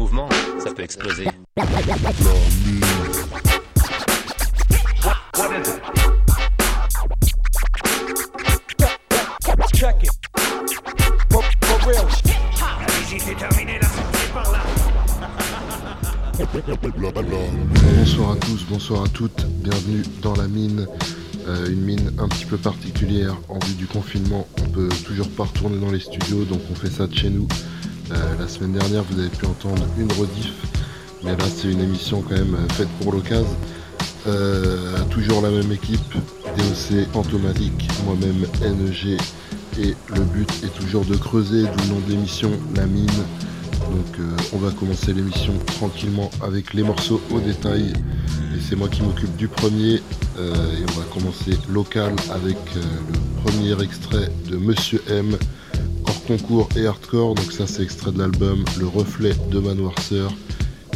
mouvement, ça peut exploser. Bonsoir à tous, bonsoir à toutes, bienvenue dans la mine. Euh, une mine un petit peu particulière en vue du confinement. On peut toujours pas retourner dans les studios, donc on fait ça de chez nous. La semaine dernière, vous avez pu entendre une rediff, mais là c'est une émission quand même euh, faite pour l'occasion. Euh, toujours la même équipe, DOC, Antomalique, moi-même NEG, et le but est toujours de creuser, d'où le nom de l'émission, la mine. Donc euh, on va commencer l'émission tranquillement avec les morceaux au détail. Et c'est moi qui m'occupe du premier. Et on va commencer local avec le premier extrait de Monsieur M. Concours et hardcore. Donc ça c'est extrait de l'album Le Reflet de ma noirceur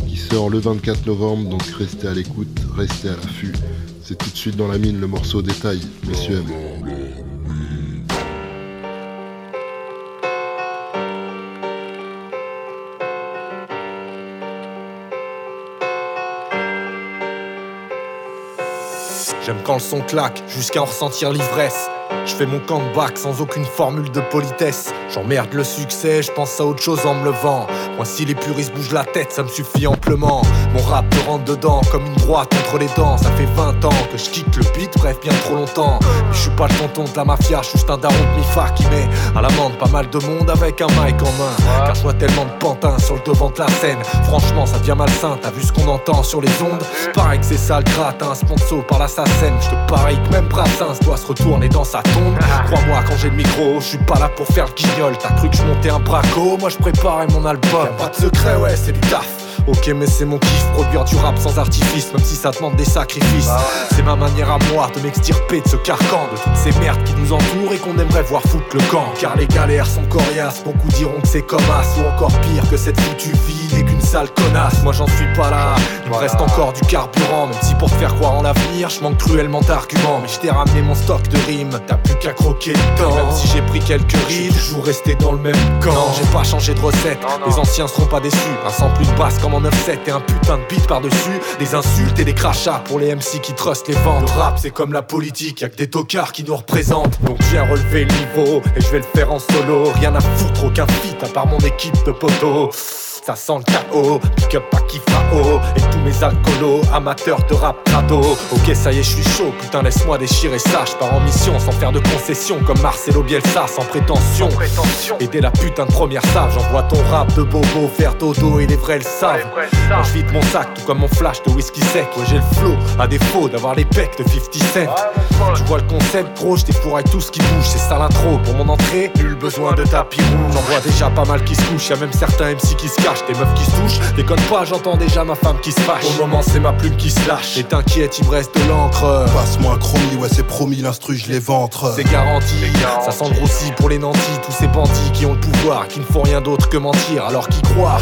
qui sort le 24 novembre. Donc restez à l'écoute, restez à l'affût. C'est tout de suite dans la mine le morceau au détail, Monsieur M. J'aime quand le son claque, jusqu'à en ressentir l'ivresse. Je fais mon comeback sans aucune formule de politesse. J'emmerde le succès, je pense à autre chose en me levant. Moi, si les puristes bougent la tête, ça me suffit amplement. Mon rap me rentre dedans comme une droite entre les dents. Ça fait 20 ans que je quitte le beat, bref, bien trop longtemps. Mais je suis pas le tonton de la mafia, je suis juste un daron de mi-fa qui met à l'amende pas mal de monde avec un mic en main. Car je vois tellement de pantins sur le devant de la scène. Franchement, ça devient malsain, t'as vu ce qu'on entend sur les ondes? Pareil que c'est ça le gratin, un sponsor par l'assassin. Je te parie que même Brassens doit se retourner dans sa tombe. Crois-moi, quand j'ai le micro, je suis pas là pour faire le guignol. T'as cru que je montais un braco, moi je préparais mon album. Pas de secret, ouais, c'est du taf. Ok mais c'est mon kiff, produire du rap sans artifice Même si ça demande des sacrifices. C'est ma manière à moi de m'extirper de ce carcan De toutes ces merdes qui nous entourent et qu'on aimerait voir foutre le camp. Car les galères sont coriaces, beaucoup diront que c'est comme as Ou encore pire que cette foutue vie n'est qu'une sale connasse. Moi j'en suis pas là, il me reste encore du carburant Même si pour te faire croire en l'avenir, je manque cruellement d'arguments. Mais je t'ai ramené mon stock de rimes, t'as plus qu'à croquer le temps. Même si j'ai pris quelques rides, je resté dans le même camp. J'ai pas changé de recette, les anciens seront pas déçus. Un sample plus basse comme en 9-7 et un putain de beat par-dessus. Des insultes et des crachats pour les MC qui trustent les ventes. Le rap c'est comme la politique, y'a que des tocards qui nous représentent. Donc viens relever le niveau et je vais le faire en solo. Rien à foutre, aucun feat à part mon équipe de poteaux ça sent le chaos, pick up à Kifao Et tous mes alcoolos, amateurs de rap crado Ok ça y est je suis chaud, putain laisse-moi déchirer ça. Je pars en mission sans faire de concessions Comme Marcelo Bielsa, sans prétention. Aider la putain de première save J'envoie ton rap de bobo faire dodo et les vrais le savent je vide mon sac tout comme mon flash de whisky sec. Ouais j'ai le flow, à défaut d'avoir les pecs de 50 cent. Tu vois le concept gros, je défouraille tout ce qui bouge C'est ça l'intro, pour mon entrée, nul besoin de tapis rouge. J'en vois déjà pas mal qui se couchent, y'a même certains MC qui se cachent des meufs qui se touchent. Déconne pas, j'entends déjà ma femme qui se fâche. Au moment, c'est ma plume qui se lâche. Et t'inquiète, il me reste de l'encre. Passe-moi un chromie, ouais, c'est promis, l'instru, je les ventre. C'est garanti, ça grossi pour les nantis. Tous ces bandits qui ont le pouvoir, qui ne font rien d'autre que mentir, alors qu'ils croient.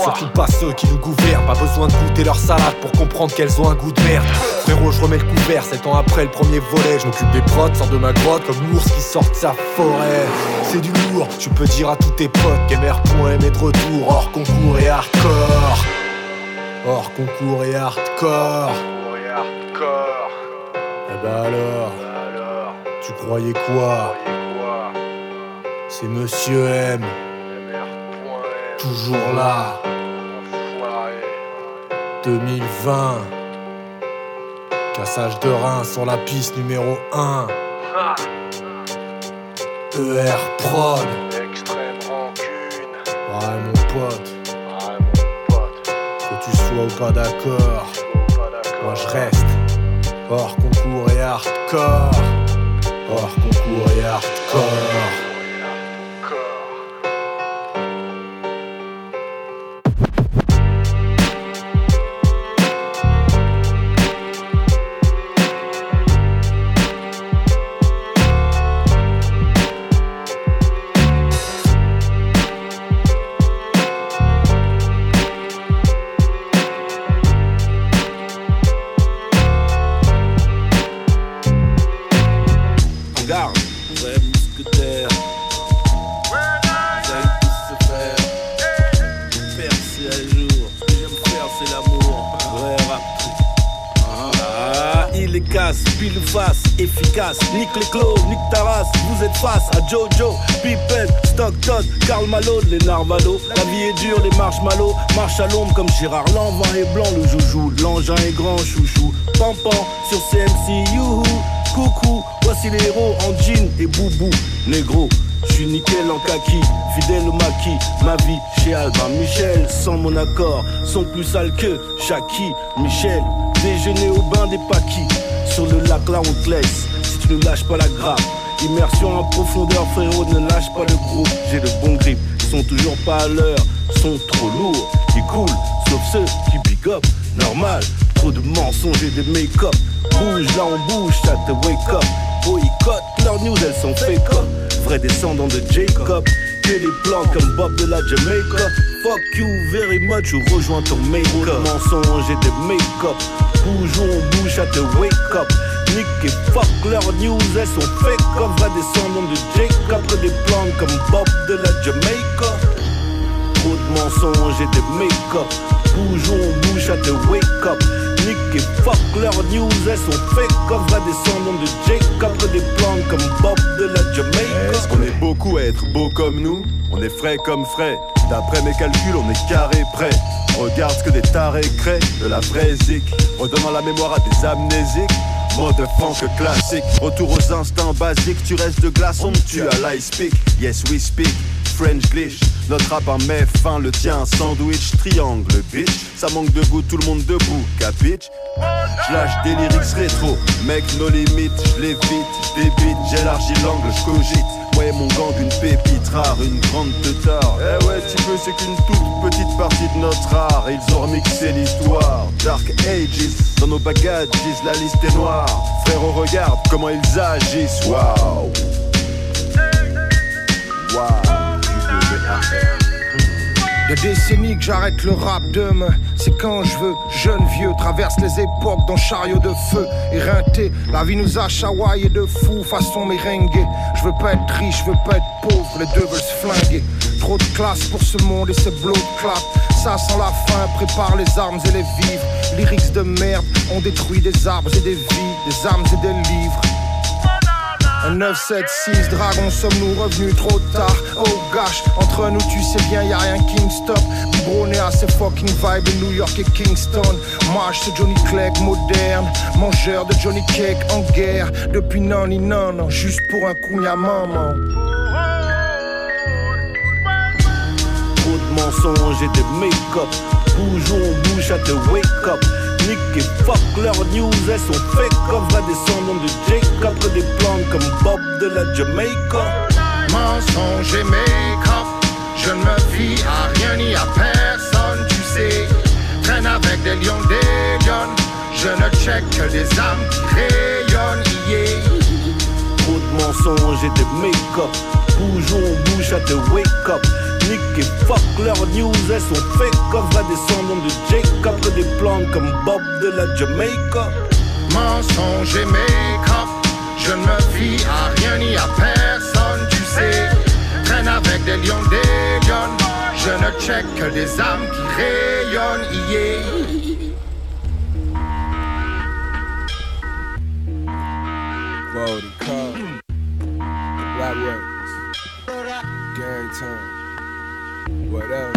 Surtout pas ceux qui nous gouvernent. Pas besoin de goûter leur salade pour comprendre qu'elles ont un goût de merde. Frérot, je remets le couvert, 7 ans après le premier volet. Je m'occupe des prods, sors de ma grotte comme l'ours qui sort de sa forêt. C'est du lourd, tu peux dire à tous tes potes qu'MR.M est de retour hors concours et hardcore. Hors concours et hardcore. Eh bah alors, tu croyais quoi? C'est Monsieur M. Toujours là. 2020. Cassage de rein sur la piste numéro 1. ER Prod. Extrême rancune. Ouais, mon pote. Ou pas d'accord. Moi je reste. Hors concours et hardcore. Hors concours et hardcore. Les clos, nique ta race. Vous êtes face à Jojo, Pippen, Stockton, Karl Malone, les Narvalo. La vie est dure, les marshmallows. Marche à l'ombre comme Gérard Lanvin est blanc, le joujou. L'engin est grand, chouchou. Pampan sur CMC, youhou. Coucou, voici les héros en jean et boubou. Négro, je suis nickel en kaki, fidèle au maquis. Ma vie chez Albin Michel, sans mon accord, sont plus sales que Jackie. Michel, déjeuner au bain des paquis. Sur le lac là on te laisse, ne lâches pas la grappe. Immersion en profondeur, frérot, ne lâche pas le groupe. J'ai le bon grip, sont toujours pas à l'heure, sont trop lourds. Ils coulent, sauf ceux qui big up. Normal, trop de mensonges et de make-up. Bouge là on bouge, ça te wake up. Boycott, leurs news elles sont fake up. Vrai descendant de Jacob, que les plans comme Bob de la Jamaica. Fuck you very much ou rejoins ton make-up. Mensonges et de make-up. Bouge on bouge, ça te wake up. Nick et fuck leurs news, elles sont fake up. Vrai descendant de Jacob, que des plans comme Bob de la Jamaica. Trop de mensonges et de make-up. Où on bouge, ça te wake up. Nick et fuck leurs news, elles sont fake comme vrai descendant de Jacob. Que des plans comme Bob de la Jamaica. Est-ce qu'on est beaucoup à être beau comme nous? On est frais comme frais. D'après mes calculs, on est carré prêt. Regarde ce que des tarés créent, de la vraie zik. Redonnant la mémoire à des amnésiques. Mode funk classique, retour aux instincts basiques. Tu restes de glace, on tue à l'ice speak. Yes, we speak. French glitch, notre rap met fin, le tien sandwich, triangle, bitch. Ça manque de goût, tout le monde debout, capitch. J'lâche des lyrics rétro, mec, nos limites, j'lévite, débite, j'élargis l'angle, j'cogite. Ouais, mon gang, une pépite rare, une grande teutard. Eh ouais, tu peux, c'est qu'une toute petite partie de notre art. Ils ont remixé l'histoire, Dark Ages. Dans nos bagages, la liste est noire. Frérot, regarde comment ils agissent, waouh. Waouh. Des décennies que j'arrête le rap demain, c'est quand je veux. Jeune vieux traverse les époques dans chariot de feu. Éreinté, la vie nous a chawaillé de fou façon merengue. Je veux pas être riche, je veux pas être pauvre, les deux veulent se flinguer. Trop de classe pour ce monde et ces blocs clap. Ça sent la fin, prépare les armes et les vivres. Lyrics de merde, on détruit des arbres et des vies, des armes et des livres. Un 976 dragon, sommes-nous revenus trop tard? Oh gosh, entre nous tu sais bien, y a rien qui me stop. Biberonné à ces fucking vibes New York et Kingston. Marche ce Johnny Clegg moderne, mangeur de Johnny Cake en guerre. Depuis non ni non, non, juste pour un coup, y'a maman. Trop de mensonges et de make-up. Bouge on bouge, ça te wake up. Nick et fuck leurs news, elles sont fake comme vrai descendant de Jacob. Des plans comme Bob de la Jamaica. Mensonge et make-up, je ne me fie à rien ni à personne, tu sais. Traîne avec des lions, des lions. Je ne check que des âmes qui rayonnent, yeah. Trop de mensonges et de make-up. On bouge, ça te wake up. Nick et fuck leurs news, elles sont fake comme vrai descendant de Jacob. Que des plans comme Bob de la Jamaica. Mensonge et make-up, je ne me fie à rien ni à personne, tu sais. Avec des lions, des lions. Je ne check que des âmes qui rayonnent, yeah. Quality Code. Black Records. Gang Time. Whatever.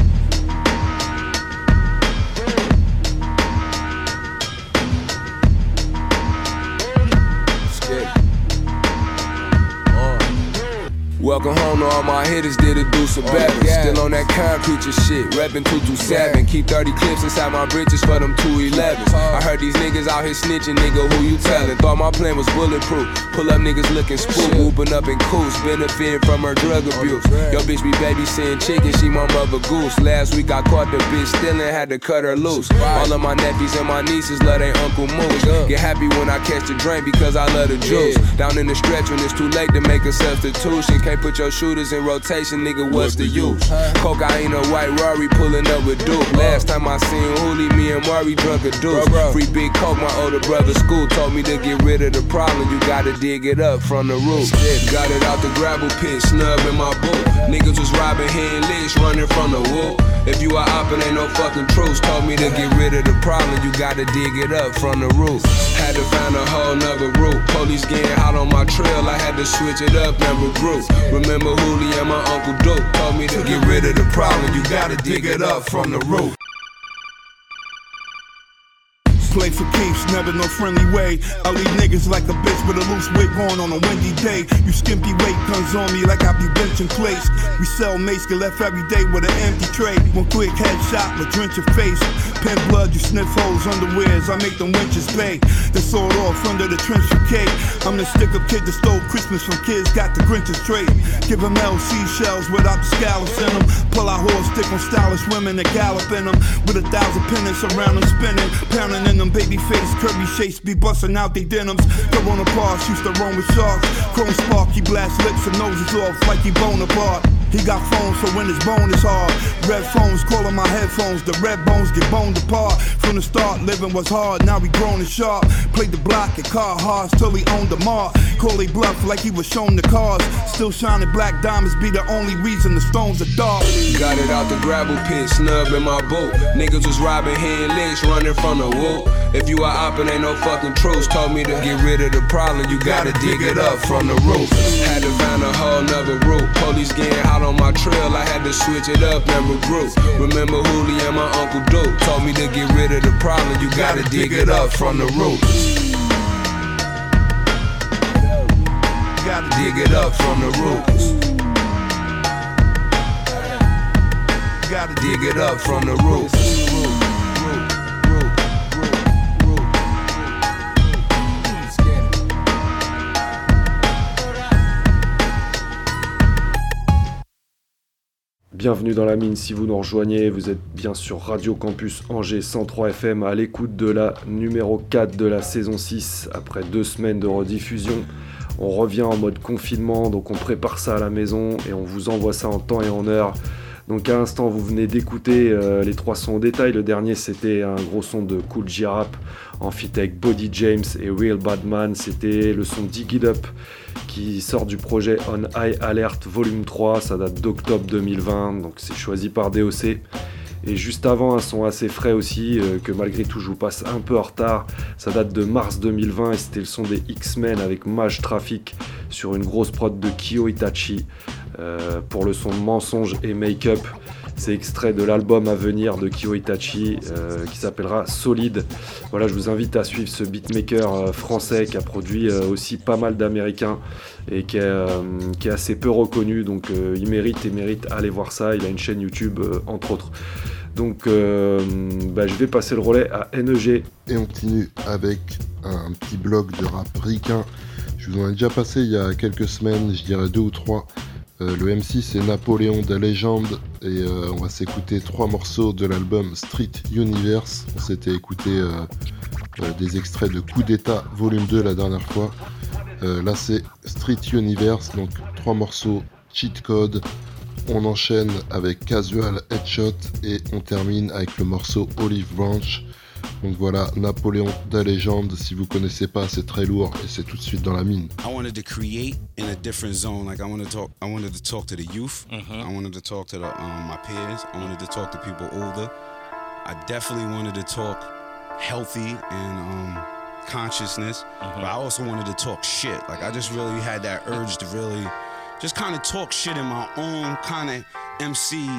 Skip. Welcome home to all my hitters, did a do some better. Still on that concrete shit, reppin' 227. Keep 30 clips inside my britches for them 211s. I heard these niggas out here snitching, nigga, who you tellin'? Thought my plan was bulletproof. Pull up niggas looking spook, whooping up in coops, benefiting from her drug abuse. Yo, bitch be babysitting chicken, she my mother goose. Last week I caught the bitch stealing, had to cut her loose. All of my nephews and my nieces love their Uncle Moose. Get happy when I catch the drink because I love the juice. Down in the stretch when it's too late to make a substitution. Can't put your shooters in rotation, nigga, what's the use? Cocaine or white Rari pulling up with Duke. Last time I seen Hooli, me and Murray drunk a deuce. Free big coke, my older brother school told me to get rid of the problem. You gotta dig it up from the roof. Got it out the gravel pit, snub in my boot. Niggas was robbing licks, running from the whoop. If you are op and ain't no fucking truth, told me to get rid of the problem, you gotta dig it up from the roof. Had to find a whole nother route. Police getting hot on my trail, I had to switch it up and regroup. Remember Hooli and my Uncle Duke told me to get rid of the problem, you gotta dig it up from the roof play for keeps, never no friendly way. I leave niggas like a bitch with a loose wig on on a windy day. You skimpy weight guns on me like I be benching plates. We sell mace, get left every day with an empty tray. One quick headshot will drench your face. Pen blood, you sniff holes, underwears. I make them winches pay. They sawed off under the trench cake. I'm the stick up kid that stole Christmas from kids, got the Grinch's trait. Give them LC shells without the scallops in them. Pull out horse stick on stylish women that gallop in them. With a thousand pennants around them spinning, pounding in them them baby face, curvy shapes be busting out they denims. Go on a parts, used to roam with sharks. Chrome sparky blast lips and noses off like he bone apart. He got phones, so when his bone is hard. Red phones calling my headphones. The red bones get boned apart. From the start, living was hard. Now we grown and sharp. Played the block at car hearts till he owned the mark. Call bluff like he was shown the cars. Still shining black diamonds be the only reason the stones are dark. Got it out the gravel pit, snub in my boat. Niggas was robbing licks, running from the whoop. If you are op ain't no fucking truth, told me to get rid of the problem, you gotta dig it up from the roof. Had to find a whole nother route. Police getting out on my trail, I had to switch it up and regroup. Remember Hooli and my Uncle Duke told me to get rid of the problem, you gotta dig it up from the roots. Gotta dig it up from the roots. Gotta dig it up from the roots. Bienvenue dans la mine, si vous nous rejoignez, vous êtes bien sur Radio Campus Angers 103 FM à l'écoute de la numéro 4 de la saison 6 après deux semaines de rediffusion. On revient en mode confinement, donc on prépare ça à la maison et on vous envoie ça en temps et en heure. Donc à l'instant, vous venez d'écouter euh, les trois sons en détail. Le dernier, c'était un gros son de Cool J-Rap en Body James et Real Badman. C'était le son Dig It Up qui sort du projet On High Alert Volume 3. Ça date d'octobre 2020, donc c'est choisi par DOC. Et juste avant, un son assez frais aussi, euh, que malgré tout je vous passe un peu en retard. Ça date de mars 2020 et c'était le son des X-Men avec Mage Traffic sur une grosse prod de Kyo Itachi pour le son Mensonge et Make-up. C'est extrait de l'album à venir de Kyo Itachi euh, qui s'appellera Solide. Voilà, je vous invite à suivre ce beatmaker français qui a produit aussi pas mal d'américains et qui est, assez peu reconnu. Donc il mérite et mérite aller voir ça. Il a une chaîne YouTube entre autres. Donc euh, bah, je vais passer le relais à NEG. Et on continue avec un petit bloc de rap ricain. Je vous en ai déjà passé il y a quelques semaines, je dirais deux ou trois. Euh, le MC c'est Napoléon de légende et euh, on va s'écouter trois morceaux de l'album Street Universe. On s'était écouté des extraits de Coup d'État volume 2 la dernière fois. là c'est Street Universe, donc trois morceaux, cheat code, on enchaîne avec Casual Headshot et on termine avec le morceau Olive Branch. Donc voilà, Napoléon da légende, si vous connaissez pas, c'est très lourd et c'est tout de suite dans la mine. I wanted to create in a different zone. Like I wanted to talk, I wanted to talk to the youth. Mm -hmm. I wanted to talk to the, um, my peers. I wanted to talk to people older. I definitely wanted to talk healthy and um, consciousness. Mm -hmm. But I also wanted to talk shit. Like I just really had that urge to really just kind of talk shit in my own kind of MC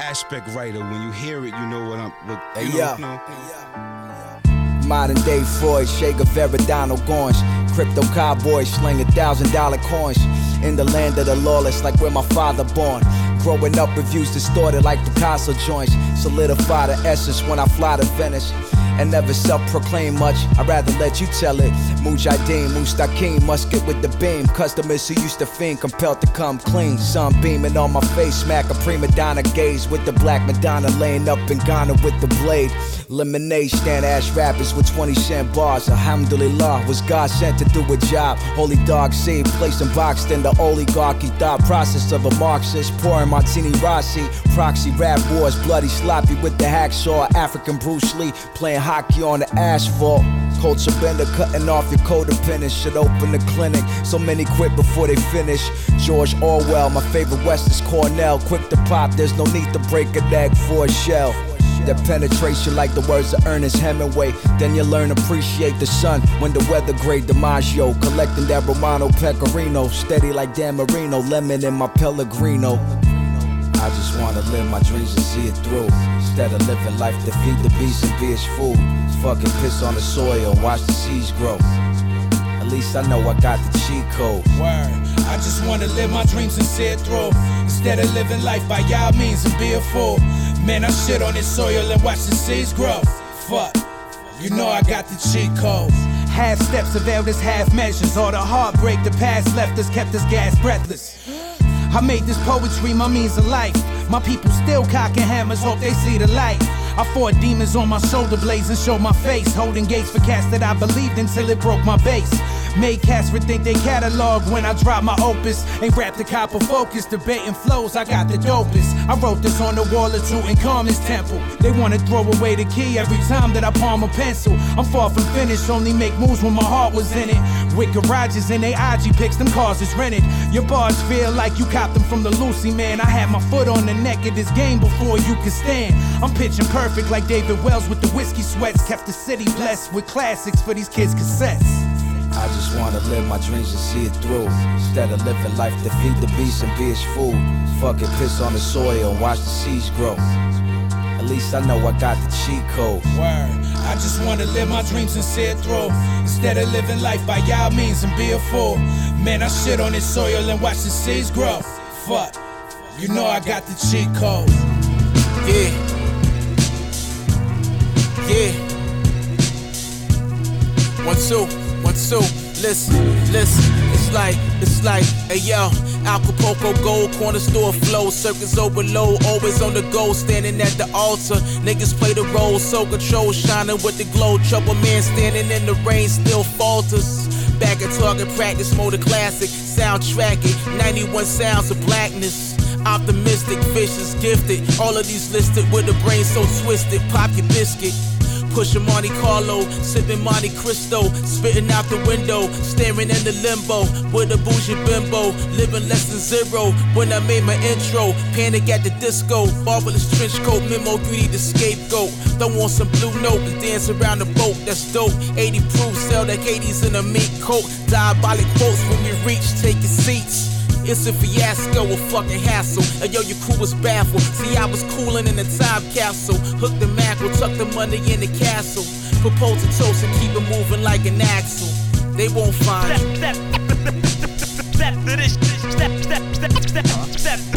aspect writer. When you hear it, you know what I'm. What, you hey, know, yeah. Modern day Freud, Shaker, Donald Goines, crypto cowboy, sling a thousand dollar coins. In the land of the lawless, like where my father born. Growing up, reviews distorted like Picasso joints. Solidify the essence when I fly to Venice and never self-proclaim much. I'd rather let you tell it. Mujahideen, Mustaqim, musket with the beam. Customers who used to fiend, compelled to come clean. Sun beaming on my face, smack a prima donna gaze with the black Madonna laying up in Ghana with the blade. Lemonade stand ash rappers with 20 cent bars. Alhamdulillah, was God sent to do a job. Holy dog saved, placed and boxed in the oligarchy. Thought process of a Marxist, pouring martini Rossi. Proxy rap wars, bloody sloppy with the hacksaw. African Bruce Lee playing hockey on the asphalt. Culture bender cutting off your codependence should open the clinic. So many quit before they finish. George Orwell, my favorite West is Cornel. Quick to pop, there's no need to break a egg for a shell. That penetration like the words of Ernest Hemingway. Then you learn appreciate the sun when the weather gray DiMaggio. Collecting that Romano Pecorino. Steady like Dan Marino. Lemon in my Pellegrino. I just wanna live my dreams and see it through. Instead of living life feed the beast and be its food. Fucking piss on the soil watch the seeds grow. At least I know I got the cheat code. Word. I just wanna live my dreams and see it through. Instead of living life by y'all means and be a fool. Man, I shit on this soil and watch the seeds grow. Fuck. You know I got the cheat code. Half steps of elders, half measures. All the heartbreak the past left us kept us gas breathless. I made this poetry my means of life. My people still cocking hammers, hope they see the light. I fought demons on my shoulder blades and showed my face, holding gates for cats that I believed until it broke my base. Made cats rethink they catalog when I drop my opus. Ain't rap the copper focus, debating flows, I got the dopest. I wrote this on the wall of Tutankhamun's temple. They wanna throw away the key every time that I palm a pencil. I'm far from finished, only make moves when my heart was in it. With garages and they IG pics, them cars is rented. Your bars feel like you copped them from the Lucy man. I had my foot on the neck of this game before you could stand. I'm pitching perfect like David Wells with the whiskey sweats. Kept the city blessed with classics for these kids' cassettes. I just wanna live my dreams and see it through. Instead of living life to feed the beast and be its food. Fucking piss on the soil and watch the seeds grow. At least I know I got the cheat code. Word. I just wanna live my dreams and see it through. Instead of living life by y'all means and be a fool. Man, I shit on this soil and watch the seeds grow. Fuck. You know I got the cheat code. Yeah. Yeah. One, two, Listen, listen. It's like, it's like, hey yo, Acapulco gold, corner store flow, circus overload, always on the go, standing at the altar. Niggas play the role, so control, shining with the glow. Trouble man standing in the rain, still falters. Back at target practice mode, classic, soundtracking, 91 sounds of blackness. Optimistic, vicious, gifted. All of these listed with a brain so twisted. Pop your biscuit. Pushing Monte Carlo, sipping Monte Cristo, spitting out the window, staring in the limbo with a bougie bimbo, living less than zero. When I made my intro, panic at the disco, marvelous trench coat, memo, you need the scapegoat. Throw on some blue note and dance around the boat, that's dope. 80 proof, sell like 80s in a mink coat. Diabolic quotes when we reach, your seats. It's a fiasco, a fucking hassle. And yo, your crew was baffled. See, I was cooling in the time capsule. Hook the mackerel, tuck the money in the castle. Propose a toast and keep it moving like an axle. They won't find you. Step, step to this, step, step, step, step, step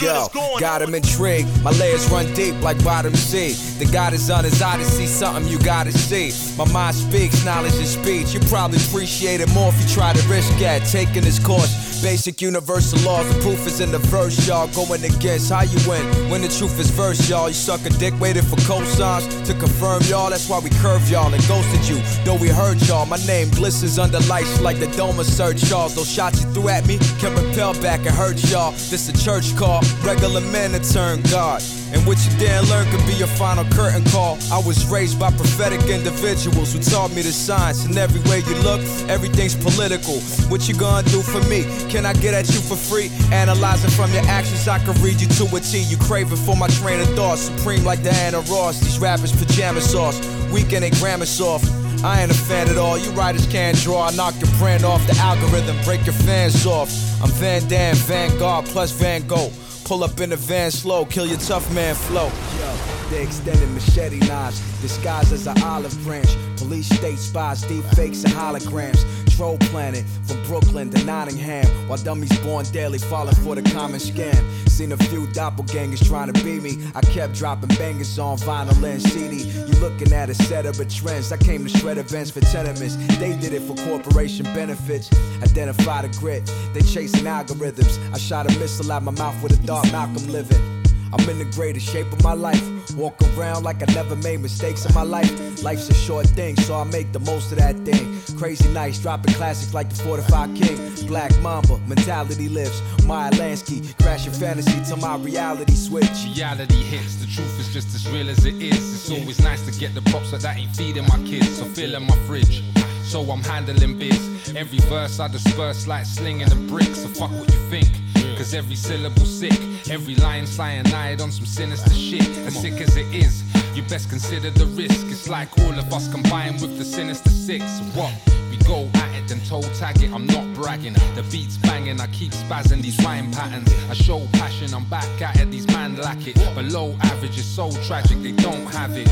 Yo, got him intrigued. My layers run deep like bottom sea. The God is on his odyssey, something you gotta see. My mind speaks, knowledge is speech. You probably appreciate it more if you try to risk at taking this course. Basic universal laws, the proof is in the verse, y'all. Going against how you win when the truth is verse, y'all. You suck a dick, waiting for cosigns to confirm, y'all. That's why we curve y'all and ghosted you. Though we heard y'all, my name glistens under lights like the dome of Sir Charles. Those shots you threw at me can repel back and hurt y'all. This a church call, regular men to turn God. And what you didn't learn could be your final curtain call. I was raised by prophetic individuals who taught me the science. And every way you look, everything's political. What you gonna do for me? Can I get at you for free? Analyzing from your actions, I can read you to a T. You craving for my train of thought, supreme like Diana Ross. These rappers pajama sauce, weekend ain't grammar soft. I ain't a fan at all. You writers can't draw. I knock your brand off the algorithm, break your fans off. I'm Van Damme, Vanguard plus Van Gogh. Pull up in a van slow, kill your tough man flow. Yo, they extended machete knives, disguised as an olive branch. Police state spies, deep fakes and holograms. Troll planet from Brooklyn to Nottingham. While dummies born daily falling for the common scam. Seen a few doppelgangers trying to be me. I kept dropping bangers on vinyl and CD. You looking at a set of trends. I came to shred events for tenements. They did it for corporation benefits. Identify the grit. They chasing algorithms. I shot a missile out my mouth with a dark Malcolm living. I'm in the greatest shape of my life. Walk around like I never made mistakes in my life. Life's a short thing, so I make the most of that thing. Crazy nights, dropping classics like the 45 King. Black Mamba, mentality lives. Meyer Lansky, crashing fantasy till my reality switch. Reality hits, the truth is just as real as it is. It's always nice to get the props, that ain't feeding my kids. So filling my fridge. So I'm handling biz. Every verse I disperse like slinging a brick. So fuck what you think. Cause every syllable sick, every line cyanide on some sinister shit. As sick as it is, you best consider the risk. It's like all of us combined with the sinister six. What? We go at it, then toe tag it. I'm not bragging. The beat's banging, I keep spazzing these rhyme patterns. I show passion, I'm back at it. These man lack it. Below average is so tragic, they don't have it.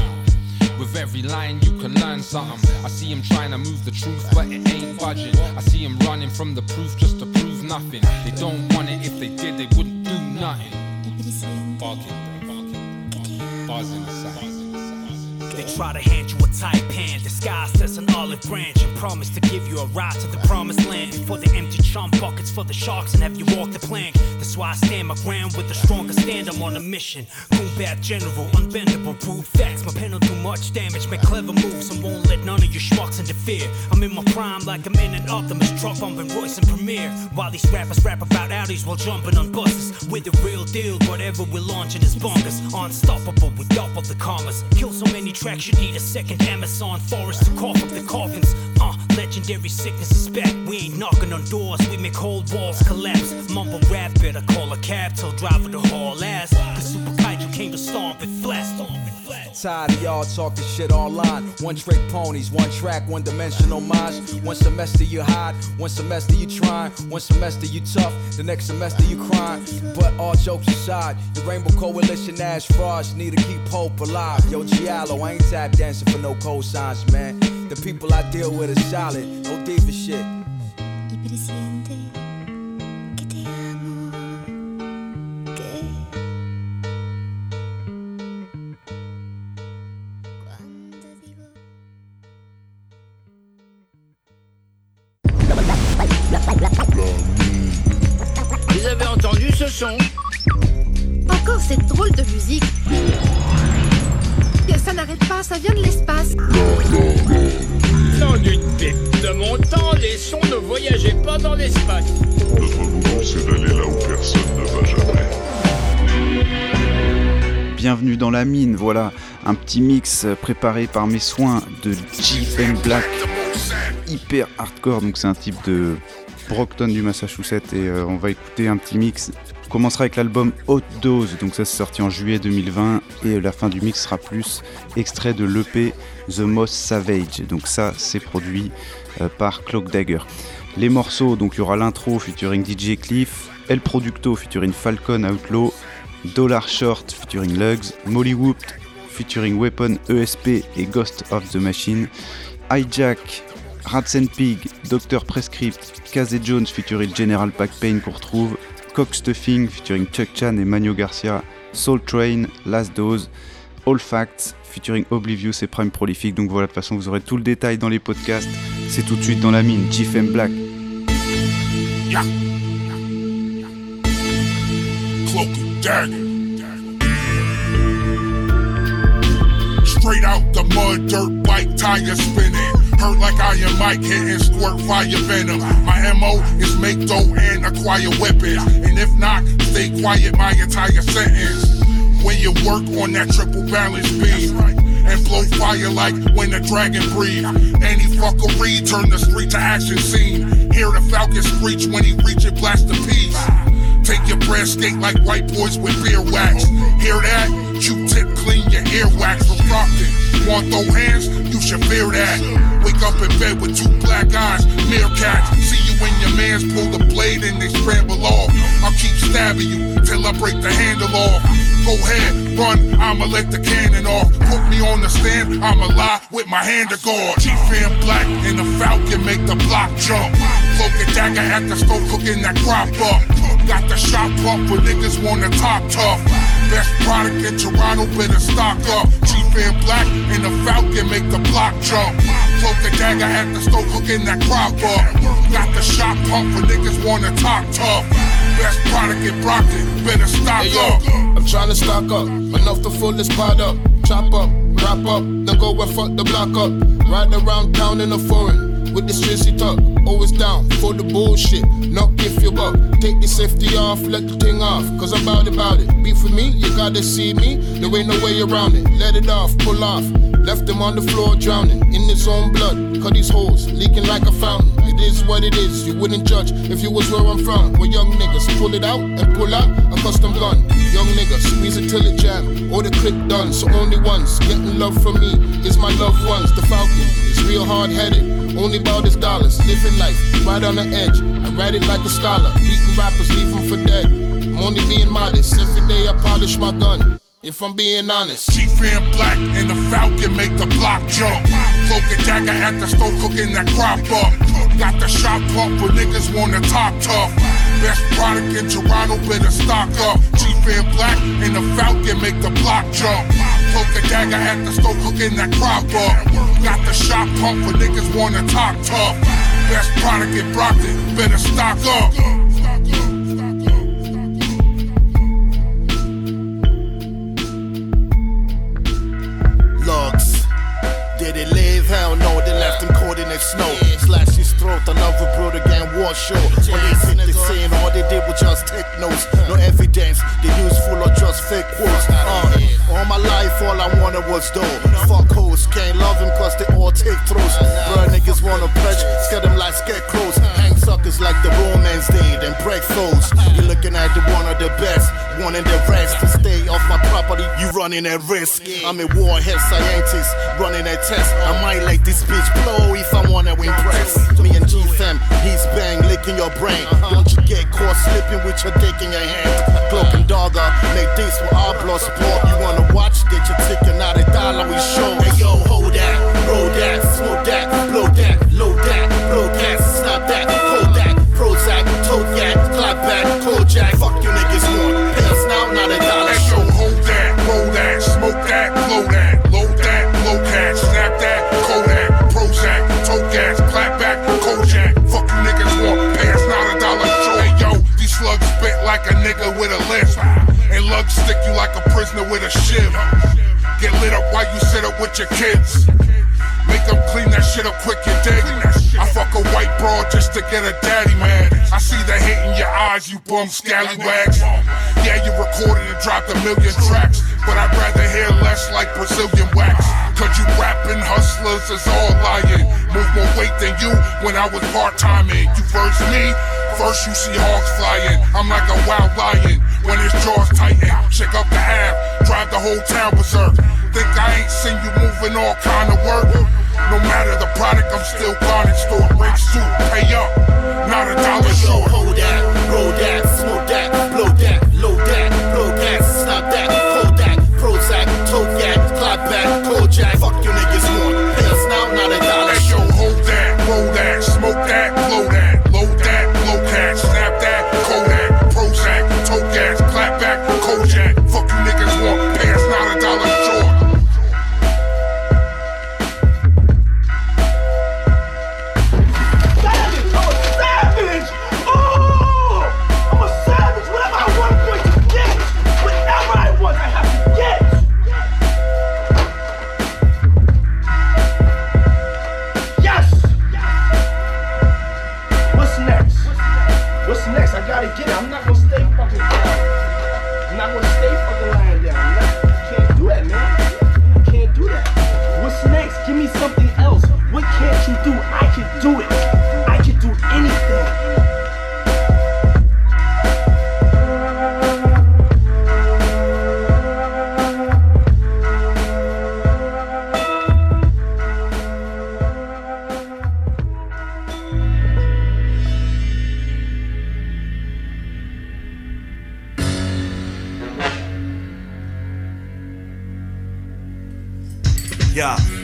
With every line you can learn something. I see him trying to move the truth, but it ain't budging. I see him running from the proof just to prove nothing. They don't want it, if they did, they wouldn't do nothing. Barking, bars in the side. They try to hand you a tight pan disguised as an olive branch and promise to give you a ride to the promised land before they empty chump buckets for the sharks and have you walk the plank. That's why I stand my ground with the strongest stand. I'm on a mission. Boom bap general, unbendable, proof facts. My pen will do much damage, make clever moves and won't let none of your schmucks interfere. I'm in my prime like I'm in an Optimus truck bumping Royce and Premier. While these rappers rap about Audis while jumping on buses. With the real deal, whatever we're launching is bonkers. Unstoppable with double the commas. Kill so many tracks, you need a second Amazon forest to cough up the coffins. Uh, legendary sickness is back. We ain't knocking on doors, we make whole walls collapse. Mumble rap, better call a cab, tell driver to haul ass. Cause Super Kaiju came to stomp it flat. Tired of y'all talking shit online. One trick ponies, one track, one dimensional minds. One semester you hide, one semester you trying, one semester you tough, the next semester you crying. But all jokes aside, the Rainbow Coalition ash frauds need to keep hope alive. Yo, Giallo, I ain't tap dancing for no cosigns, man. The people I deal with are solid, no diva shit. Vous avez entendu ce son? Encore cette drôle de musique. N'arrête pas, ça vient de l'espace. Non d'une pipe. De mon temps, les sons ne voyageaient pas dans l'espace. Notre boulot, c'est d'aller là où personne ne va jamais. Bienvenue dans la mine, voilà un petit mix préparé par mes soins de JM Black, hyper hardcore, donc c'est un type de Brockton du Massachusetts et euh, on va écouter un petit mix. Commencera avec l'album Hot Dose, donc ça c'est sorti en juillet 2020 et la fin du mix sera plus extrait de l'EP The Most Savage, donc ça c'est produit euh, par Cloak Dagger. Les morceaux, donc il y aura l'intro featuring DJ Cliff, El Producto featuring Falcon Outlaw, Dollar Short featuring Lugs, Molly Whooped featuring Weapon ESP et Ghost of the Machine, Hijack, Rats and Pig, Dr Prescript, Kazé Jones featuring General Pack Pain qu'on retrouve, Cock Stuffing featuring Chuck Chan et Manu Garcia, Soul Train, Last Dose, All Facts featuring Oblivious et Prime Prolific. Donc voilà, de toute façon, vous aurez tout le détail dans les podcasts. C'est tout de suite dans la mine, GFM Black. Straight out the mud, dirt bike, tire spinning. Hurt like Iron Mike, hitting squirt fire venom. My MO is make dough and acquire weapons. And if not, stay quiet my entire sentence. When you work on that triple balance beam and blow fire like when the dragon breathe. Any fuckery turn the street to action scene. Hear the falcon screech when he reach it, blast the piece. Take your breath, skate like white boys with beer wax. Hear that? Q-tip clean your earwax from Compton. Want throw hands? You should fear that. Wake up in bed with two black eyes, meerkats. See you when your mans pull the blade and they scramble off. I'll keep stabbing you till I break the handle off. Go ahead, run, I'ma let the cannon off. Put me on the stand I'ma lie with my hand to guard. Chief in black and the falcon make the block jump. Cloak and dagger at the stove cooking that crop up. Got the shop pump for niggas wanna talk tough. Best product in Toronto, better stock up. Chief in black and the falcon make the block jump. Cloak and dagger at the stove cooking that crop up. Got the shop pump for niggas wanna talk tough. Best product in Brockton, better stock Hey, yo, up. I'm trying to stock up, enough to full this pot up, chop up, wrap up, then go and fuck the block up. Ride around town in a foreign with the stressy talk, always down for the bullshit. Knock if you buck, take the safety off, let the thing off, cause I'm about about it. Be for me, you gotta see me, there ain't no way around it. Let it off, pull off, left him on the floor drowning in his own blood. Cut these holes, leaking like a fountain. It is what it is, you wouldn't judge if you was where I'm from. Where young niggas pull it out and pull out a custom gun. Young niggas squeeze it till it jam, or the click done. So only ones getting love from me is my loved ones. The Falcon is real hard headed, only about his dollars. Living life right on the edge. I ride it like a scholar, beating rappers, leave leave 'em for dead. I'm only being modest. Every day I polish my gun. If I'm being honest, Chief in black and the falcon make the block jump. Cloak and dagger at the stove cooking that crop up. Got the shop pump for niggas wanna talk tough. Best product in Toronto, better stock up. Chief in black and the falcon make the block jump. Cloak and dagger at the stove cooking that crop up. Got the shop pump for niggas wanna talk tough. Best product in Brockton, better stock up. Snow. Slash throat, another brother gang war show. They think they saying all they did was just take notes. No evidence, they use full of just fake quotes. Uh, all my life, all I wanted was dough. Fuck hoes, can't love him cause they all take throws. Bruh, niggas wanna pledge, scare them like scarecrows. Hang suckers like the romance did and break foes. You're looking at the one of the best, one in the rest. To stay off my property, you running at risk. I'm a warhead scientist, running a test. I might let this bitch blow if I wanna impress. Me and G Fam, he's bang, licking your brain. Uh-huh. Don't you get caught slipping with your dick in your hand? Cloak and uh-huh. dogger, make this with our blood sport. You wanna watch, get your ticket, not a dollar we show. Hey yo, hold that, roll that, smoke that, blow that, load that, blow that, stop that, hold that, Prozac, tote that, clap back, Kojak. Nigga with a lisp, and Lughz stick you like a prisoner with a shiv. Get lit up while you sit up with your kids. Make them clean that shit up quick, you dig? I fuck a white broad just to get a daddy mad. I see the hate in your eyes, you bum scallywags. Yeah, you recorded and dropped a million tracks, but I'd rather hear less like Brazilian wax. Cause you rapping hustlers is all lying. Move more weight than you when I was part timing. You first me, first you see hawks flying. I'm like a wild lion when his jaws tighten. Shake up the half, drive the whole town berserk. Think I ain't seen you moving all kind of work? No matter the product, I'm still gone in store. Break suit, pay up, not a dollar short. Hold that, roll that,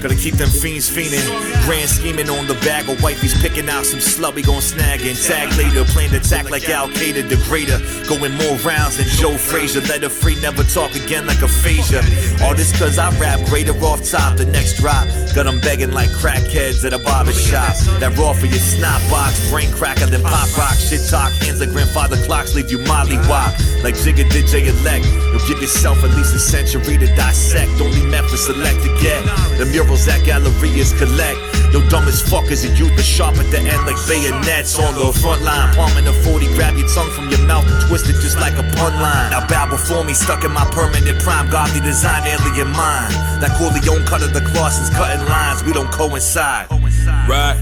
gotta keep them fiends fiending. Grand scheming on the bag of wifeys, picking out some slut we gon' snag and tag later. To attack like Al Qaeda, degrader. Going more rounds than Joe Frazier. Let her free, never talk again like a phaser. All this cause I rap greater off top. The next drop, got them begging like crackheads at a barber shop. That raw for your snot box, brain cracker, then pop rock. Shit talk, hands like grandfather clocks, leave you molly wop. Like Jigga did J elect. You'll give yourself at least a century to dissect. Only meant for select to get. The murals that gallerias collect. Yo, dumb as fuck as a youth, but sharp at the end like bayonets on the front line. Palming a 40, grab your tongue from your mouth and twist it just like a pun line. Now bow before me, stuck in my permanent prime, godly design, alien mind. That Corleone cut of the Clausens cutting lines, we don't coincide. Right.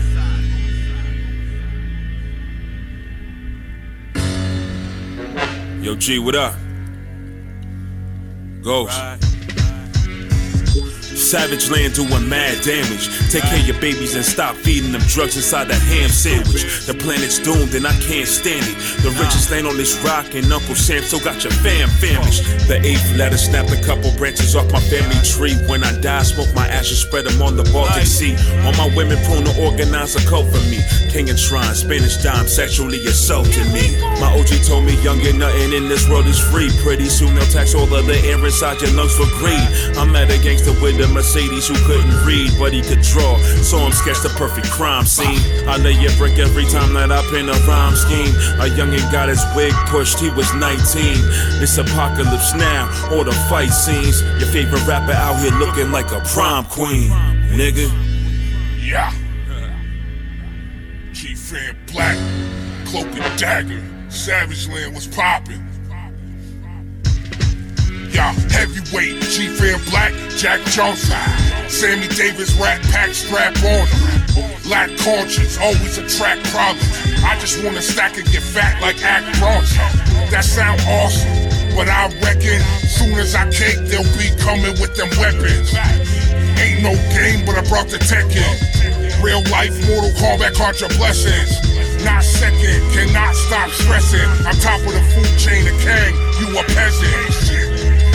Yo, G, what up? Ghost. Savage land doing mad damage. Take care of your babies and stop feeding them drugs inside that ham sandwich. The planet's doomed and I can't stand it. The richest land on this rock and Uncle Sam still got your fam famished. The eighth letter snapped a couple branches off my family tree. When I die, smoke my ashes, spread them on the Baltic Sea. All my women prone to organize a cult for me. King and shrine, Spanish dime, sexually assaulting me. My OG told me young and nothing in this world is free. Pretty soon they'll tax all of the air inside your lungs for greed. I'm at a gangster with a Mercedes who couldn't read, but he could draw. Saw him sketch the perfect crime scene. I lay a brick every time that I pin a rhyme scheme. A youngin' got his wig pushed, he was 19. It's apocalypse now, all the fight scenes. Your favorite rapper out here looking like a prom queen, nigga. Yeah. G Fam Black, Cloak and Dagger, Savage Land was poppin'. Yeah, heavyweight, G Fam Black, Jack Johnson. Sammy Davis rat pack strap on him. Lack conscience, always attract problems. I just wanna stack and get fat like Act Bronson. That sound awesome, but I reckon soon as I cake, they'll be coming with them weapons. Ain't no game, but I brought the tech in. Real life, Mortal Kombat contra blessings. Not second, cannot stop stressing. I'm top of the food chain of Kang, you a peasant.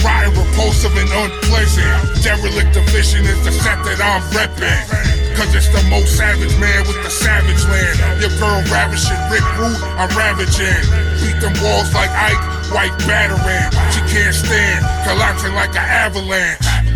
Rotten, repulsive, and unpleasant. Derelict division is the set that I'm reppin'. Cause it's the most savage man with the savage land. Your girl ravishing Rick Root, I'm ravaging. Beat them walls like Ike, white battering. She can't stand, collapsing like an avalanche.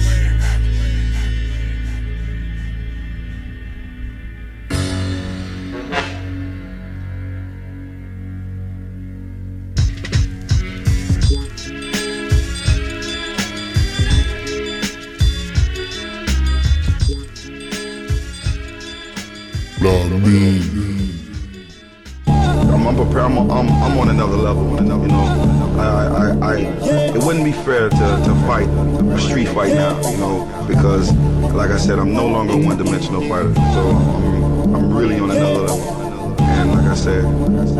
I'm, prepared. I'm, I'm, I'm on another level. You know, I, I, I, it wouldn't be fair to, to fight a street fight now. You know, because like I said, I'm no longer a one-dimensional fighter. So I'm, I'm really on another level. And like I said,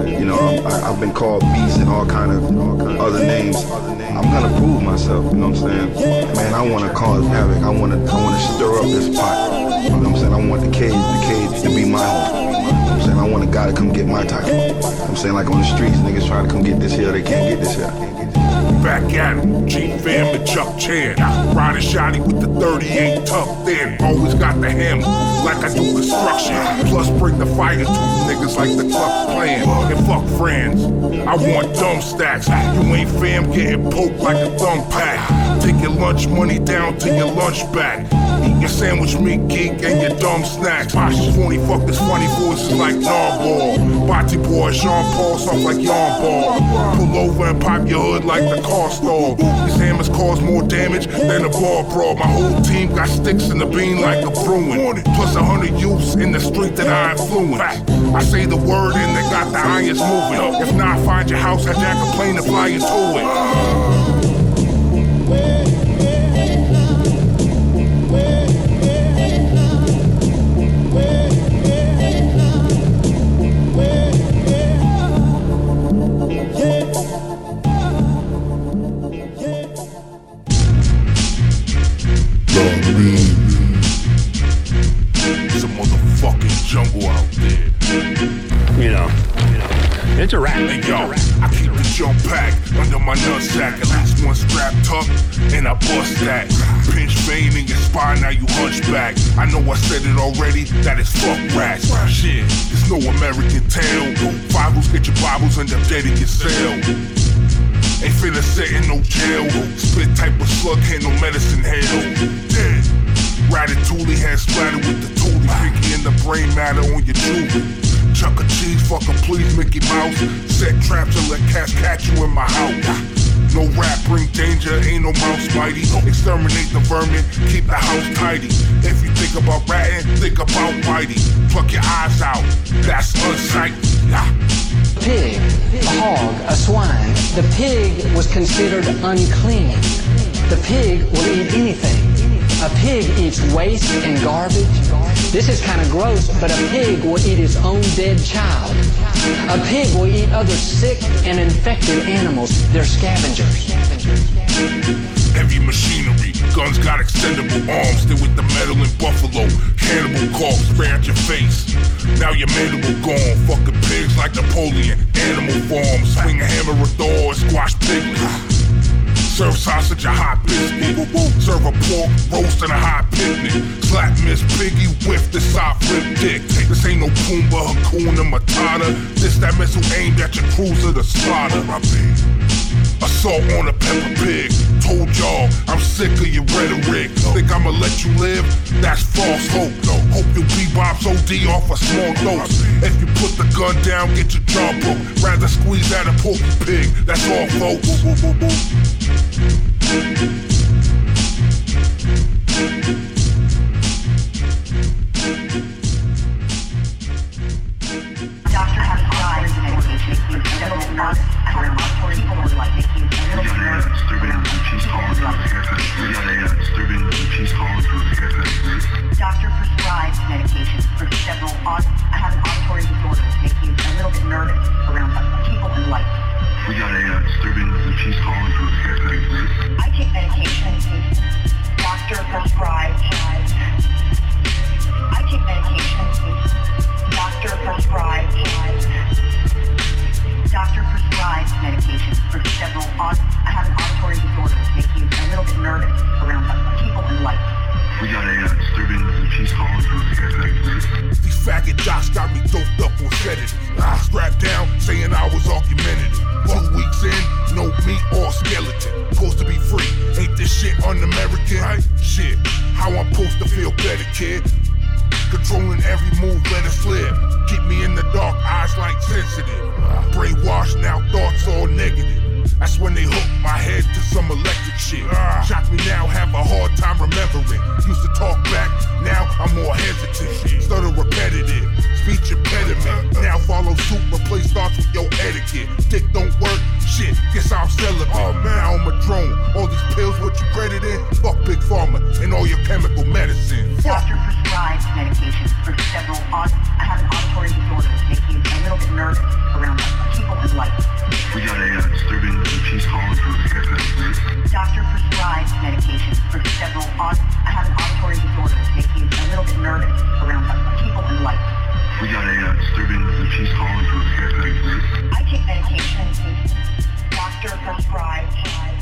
you know, I, I've been called beast and all kind of other names. I'm gonna prove myself. You know what I'm saying? Man, I want to cause havoc. I want to, I want to stir up this pot. You know what I'm saying? I want the cage, the cage to be my home. Saying? I want a guy to come get my title. I'm saying? Like on the streets, niggas try to come get this here, they can't get this here. Back at him, G Fam and Chuck Chan. Riding shotty with the 38 tucked in. Always got the hammer, like I do construction. Plus bring the fire to niggas like the club playing. And fuck friends, I want dumb stacks. You ain't fam getting poked like a thumb pack. Take your lunch money down to your lunch back. Eat your sandwich meat geek and your dumb snacks. Posh 20 fuck this funny voices like Narwhal. Body boy, Sean Paul, soft like yarn ball. Pull over and pop your hood like the car stall. These hammers cause more damage than a bar brawl. My whole team got sticks in the bean like a Bruin. Plus a hundred youths in the street that I influence. I say the word and they got the irons moving. If not, find your house, hijack a plane and fly into it. Rap. Hey yo, I keep the jump pack under my nutsack. At least one strap tucked, and I bust that. Pinch vein in your spine, now you hunch back. I know I said it already, that is fuck rats. Shit, it's no American tale. Fathers get your Bibles and them dead in your cell. Ain't finna sit in no jail. Spit type of slug, ain't no medicine hell. Dead. Ratatouille had splattered with the toolie. Pinky in the brain matter on your jewelry. Chuck a cheese, fuck a please, Mickey Mouse. Set traps and let cats catch you in my house. No rap bring danger, ain't no mouse mighty. Exterminate the vermin, keep the house tidy. If you think about ratting, think about whitey. Pluck your eyes out, that's unsightly. Yeah. pig, a hog, a swine. The pig was considered unclean. The pig will eat anything. A pig eats waste and garbage. This is kind of gross, but a pig will eat its own dead child. A pig will eat other sick and infected animals. They're scavengers. Heavy machinery, guns got extendable arms. They're with the metal and buffalo. Cannibal corpse, spray your face. Now your mandible gone. Fucking pigs like Napoleon. Animal farm, swing a hammer or Thor, squash piglets. Serve sausage a hot biscuit. Serve a pork roast and a hot picnic. Slap Miss Piggy with the soft flip dick. This ain't no Pumbaa, Hakuna Matata. This that missile aimed at your cruiser to slaughter. Assault on a Peppa Pig. Told y'all I'm sick of your rhetoric. Think I'ma let you live? That's false hope. Hope you bebop's OD off a small dose. If you put the gun down, get your jaw broke. Rather squeeze out a porky pig. That's all, folks. On I have an auditory disorder making a little bit nervous around people and light. We got a uh, disturbing she's calling for the haircut. I take medication. Doctor prescribes. I take medication. Doctor prescribes. Doctor prescribes medication for several I have an auditory disorder making a little bit nervous around people and light. We got a uh, faggot docs got me doped up on sedative. I strapped down, saying I was argumentative. Two weeks in, no meat or skeleton. Supposed to be free. Ain't this shit un-American? Right? Shit, how I'm supposed to feel better, kid? Controlling every move, let it slip. Keep me in the dark, eyes like sensitive. Brainwashed, now thoughts all negative. That's when they hook my head to some electric shit. Shock me now, have a hard time remembering. Used to talk back, now I'm more hesitant. Stutter repetitive, speech impediment. Now follow suit, replace thoughts with your etiquette. Dick don't work, shit, guess I'm celibate. Oh, now I'm a drone. All these pills, what you credit in? Fuck Big Pharma and all your chemical medicine. Fuck. Doctor prescribes medication for several on I have an auditory disorder making me a little bit nervous around and light. We got a uh, disturbing she's calling for the haircut. Doctor prescribes medication for several on I have an auditory disorder making a little bit nervous around people and light. We got a uh, disturbing she's calling for the haircut. I take medication. Doctor prescribes.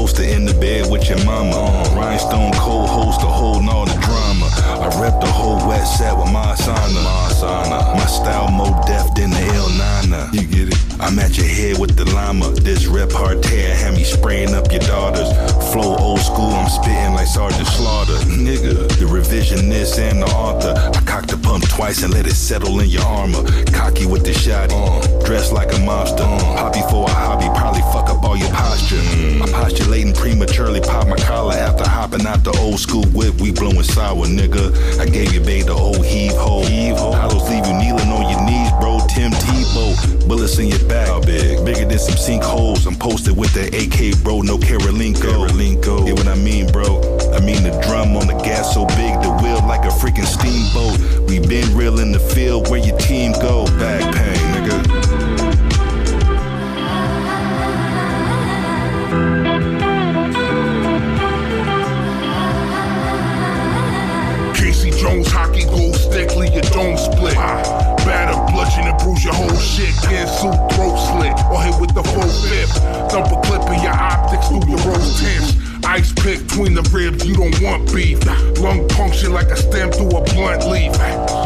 Four poster in the bed with your mama. Rhinestone co-host to holding all the drama. I rep the whole wet set with my asana. My style more deft than the L9. You get it? I'm at your head with the llama. This repartee had me spraying up your daughters. Flow old school, I'm spitting like Sergeant Slaughter. Nigga, the revisionist and the author. I cocked the pump twice and let it settle in your armor. Cocky with the shot, uh, dressed like a mobster. Hobby for a hobby, probably fuck up all your posture. I'm postulating prematurely, pop my collar after hopping out the old school whip. We blowing sour, nigga. I gave you babe the old heave ho. Heave ho. I don't leave you kneeling on your knees, bro. Tim Tebow, bullets in your back. How big? Bigger than some sinkholes. I'm posted with the AK, bro. No Carolinko. Carolinko. Hear what I mean, bro? I mean the drum on the gas so big, the wheel like a freaking steamboat. We been real in the field where your team go slick. Batter, bludgeon, and bruise your whole shit. Get suit, throat slit, or hit with the full fifth. Dump a clip in your optics through your rose tips. Ice pick between the ribs, you don't want beef. Lung puncture like a stem through a blunt leaf.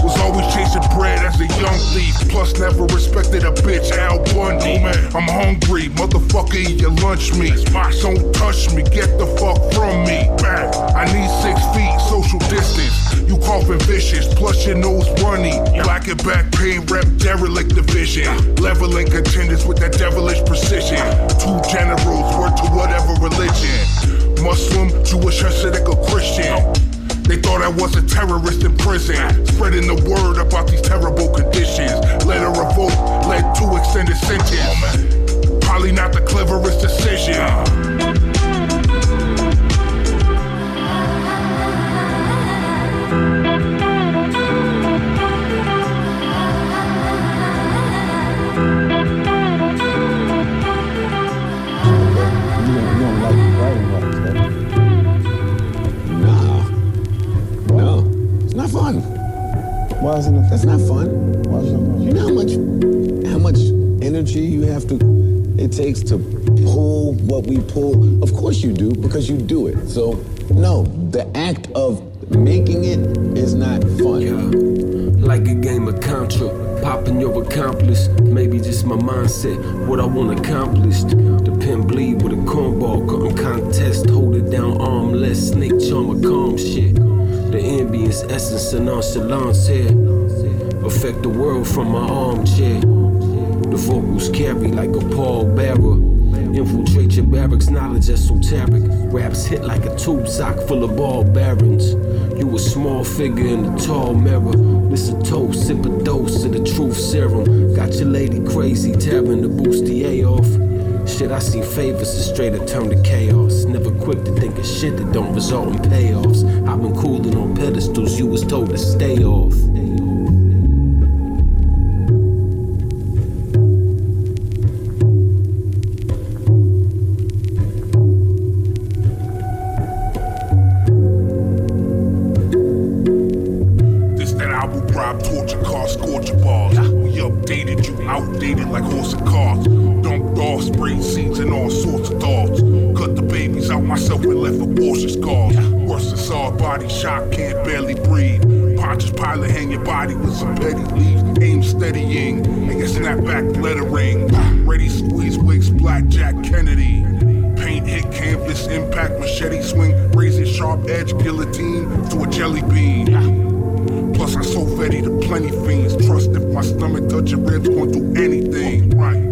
Was always chasing bread as a young thief. Plus, never respected a bitch, Al Bundy. I'm hungry, motherfucker, eat your lunch meat. Don't touch me, get the fuck from me. I need six feet, so social distance. You coughing vicious, plus your nose runny. Black and back pain, rep derelict division. Leveling contenders with that devilish precision. Two generals, word to whatever religion. Muslim, Jewish, Hasidic, or Christian. They thought I was a terrorist in prison, spreading the word about these terrible conditions. Led a revolt, led to extended sentence. Probably not the cleverest decision. Why isn't it That's not fun. Why is it fun? You know how much how much energy you have to it takes to pull what we pull? Of course you do, because you do it. So no, the act of making it is not fun. Like a game of Contra, popping your accomplice. Maybe just my mindset, what I want accomplished. The pen bleed with a cornball, cutting contest. Hold it down, armless, snake charmer, calm shit. The ambience, essence, and nonchalance here. Affect the world from my armchair. The vocals carry like a pallbearer. Infiltrate your barracks, knowledge esoteric. Raps hit like a tube sock full of ball bearings. You a small figure in a tall mirror. A toast, sip a dose of the truth serum. Got your lady crazy, tearing the bustier off. Shit, I see favors to straight up turn to chaos. Never quick to think of shit that don't result in payoffs. I've been cooling on pedestals you was told to stay off. Machete swing, razor sharp edge guillotine to a jelly bean. Plus, I'm so ready to plenty fiends. Trust if my stomach touch your ribs, gon' do anything. Right.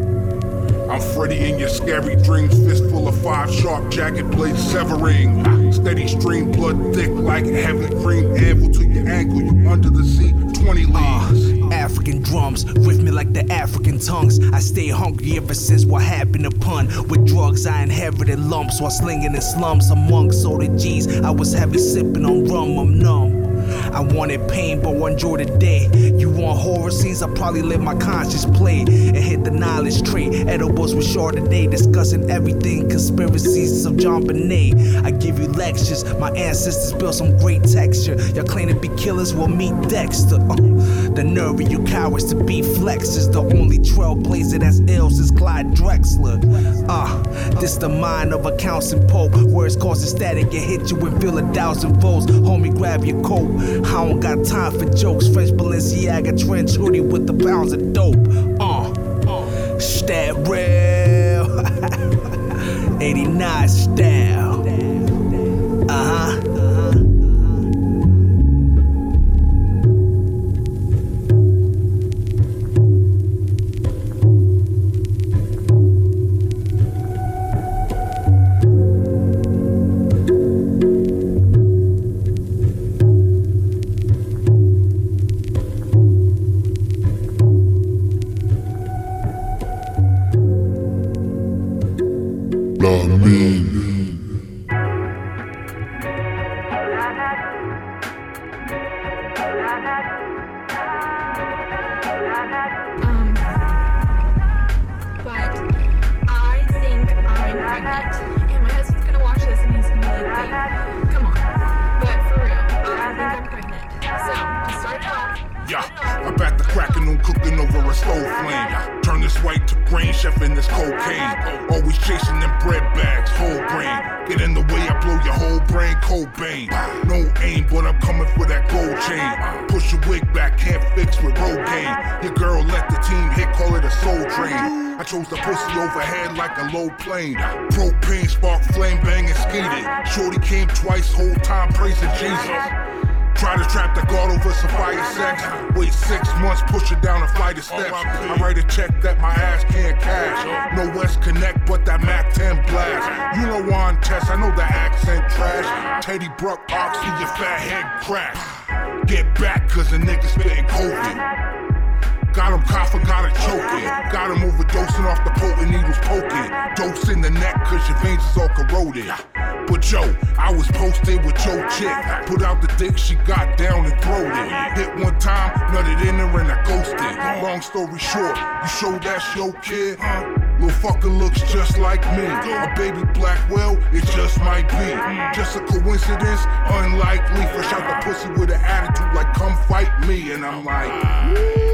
I'm Freddy in your scary dreams, fist full of five sharp jagged blades severing. Steady stream, blood thick like heavy cream anvil to your ankle. You under the sea, 20 ah. leagues. Drums riff me like the African tongues. I stay hungry ever since what happened upon. With drugs, I inherited lumps while slinging in slums amongst all the G's. I was heavy sipping on rum, I'm numb. I wanted pain, but enjoy the day. You want horror scenes? I probably let my conscience play and hit the knowledge tree. Edibles with Chardonnay, discussing everything. Conspiracies of JonBenét. I give you lectures. My ancestors built some great texture. Y'all claim to be killers, well meet Dexter. Uh, the nerve of you cowards to be flexes. The only trailblazer that's ill since Clyde Drexler. Ah, uh, this the mind of a council pope. Words causing static, it hit you and feel a thousand volts. Homie, grab your coat. I don't got time for jokes. French Balenciaga trench hoodie with the pounds of dope. "Babe, come on. But for real, I think I'm. So, to Yeah, cracking on cooking over a stove flame. Turn this white to green, chef in this cocaine. Always chasing them bread bags, whole grain. Get in the way, I blow your whole brain, Cobain. No aim, but I'm coming for that gold chain. Push your wig back, can't fix with Rogaine. Your girl let the team hit, call it a soul train. I chose the pussy overhead like a low plane. Propane spark, flame banging, skated. Shorty came twice, whole time praising Jesus. Try to trap the guard over some fire sex. Wait six months, push it down a flight of steps. I write a check that my ass can't cash. No West Connect, but that Mac 10 blast. You know I'm test, I know the accent trash. Teddy Bruck, Oxy, your fat head crack. Get back, cause the nigga spitting COVID. Got him coughing, got him choking. Got him overdosing off the potent needles poking. Dose in the neck, cause your veins is all corroded. But yo, I was posted with your chick. Put out the dick, she got down and throwed it. Hit one time, nutted in her and I ghosted. Long story short, you show that's your kid? Little fucker looks just like me. A baby Blackwell, it just might be. Just a coincidence, unlikely. Fresh out the pussy with an attitude like, come fight me. And I'm like, woo.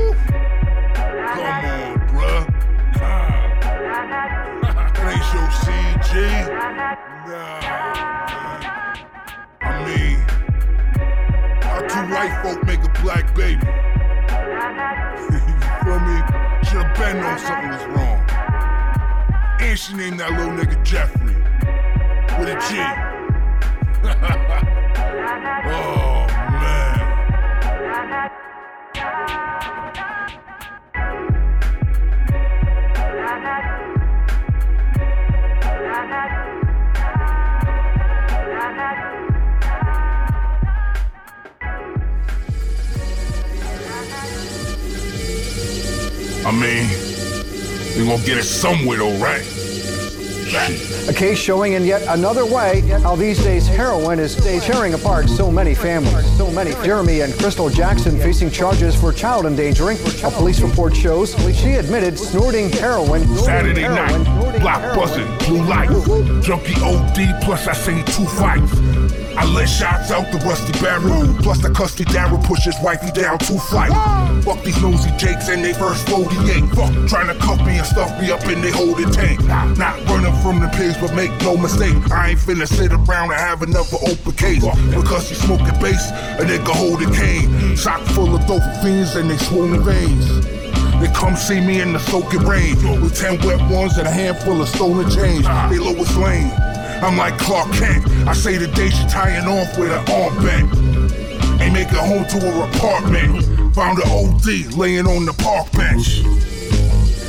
Come on, bruh. That ain't your CG. Nah. I mean, how two white folk make a black baby? you feel me? Should've been known something was wrong. And she named that little nigga Jeffrey. With a G. oh, man. I mean, we gonna get it somewhere though, right? A case showing in yet another way how these days heroin is tearing apart so many families. So many. Jeremy and Crystal Jackson facing charges for child endangering. A police report shows she admitted snorting heroin. Saturday night, blockbuster, blue light, junkie OD. Plus I seen two fights. I let shots out the rusty barrel. Plus the custody Darryl pushes wifey down two flight. Fuck these nosy jakes and they first 48. Fuck trying to cuff me and stuff me up in they holding tank. Not running from the pigs, but make no mistake. I ain't finna sit around and have another open case. Because you smoking bass, a nigga holding cane. Sock full of dope fiends and they swollen veins. They come see me in the soaking rain with ten wet ones and a handful of stolen change. They Lois Lane. I'm like Clark Kent. I say the day she tying off with an armband. Ain't make home to her apartment. Found an OD laying on the park bench.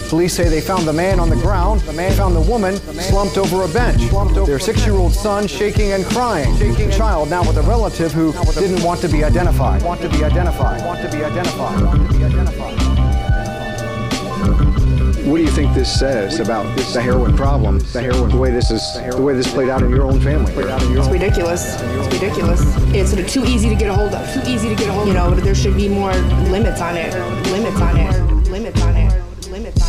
Police say they found the man on the ground. The man found the woman slumped over a bench. Their six-year-old son shaking and crying. The child now with a relative who didn't want to be identified. Want to be identified. Want to be identified. Want to be identified. What do you think this says about the heroin problem? The heroin, the way this is, the way this played out in your own family. It's ridiculous. It's ridiculous. It's sort of too easy to get a hold of. Too easy to get a hold of. You know, there should be more limits on it. Limits on it. Limits on it. Limits on it.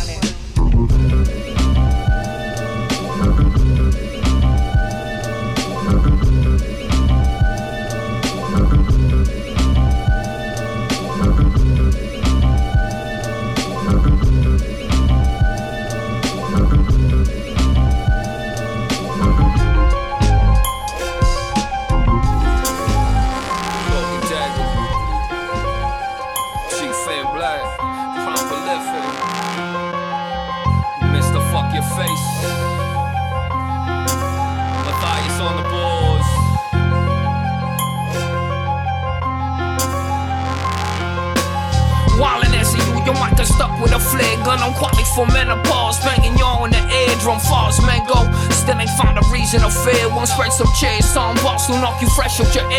Knock you fresh out your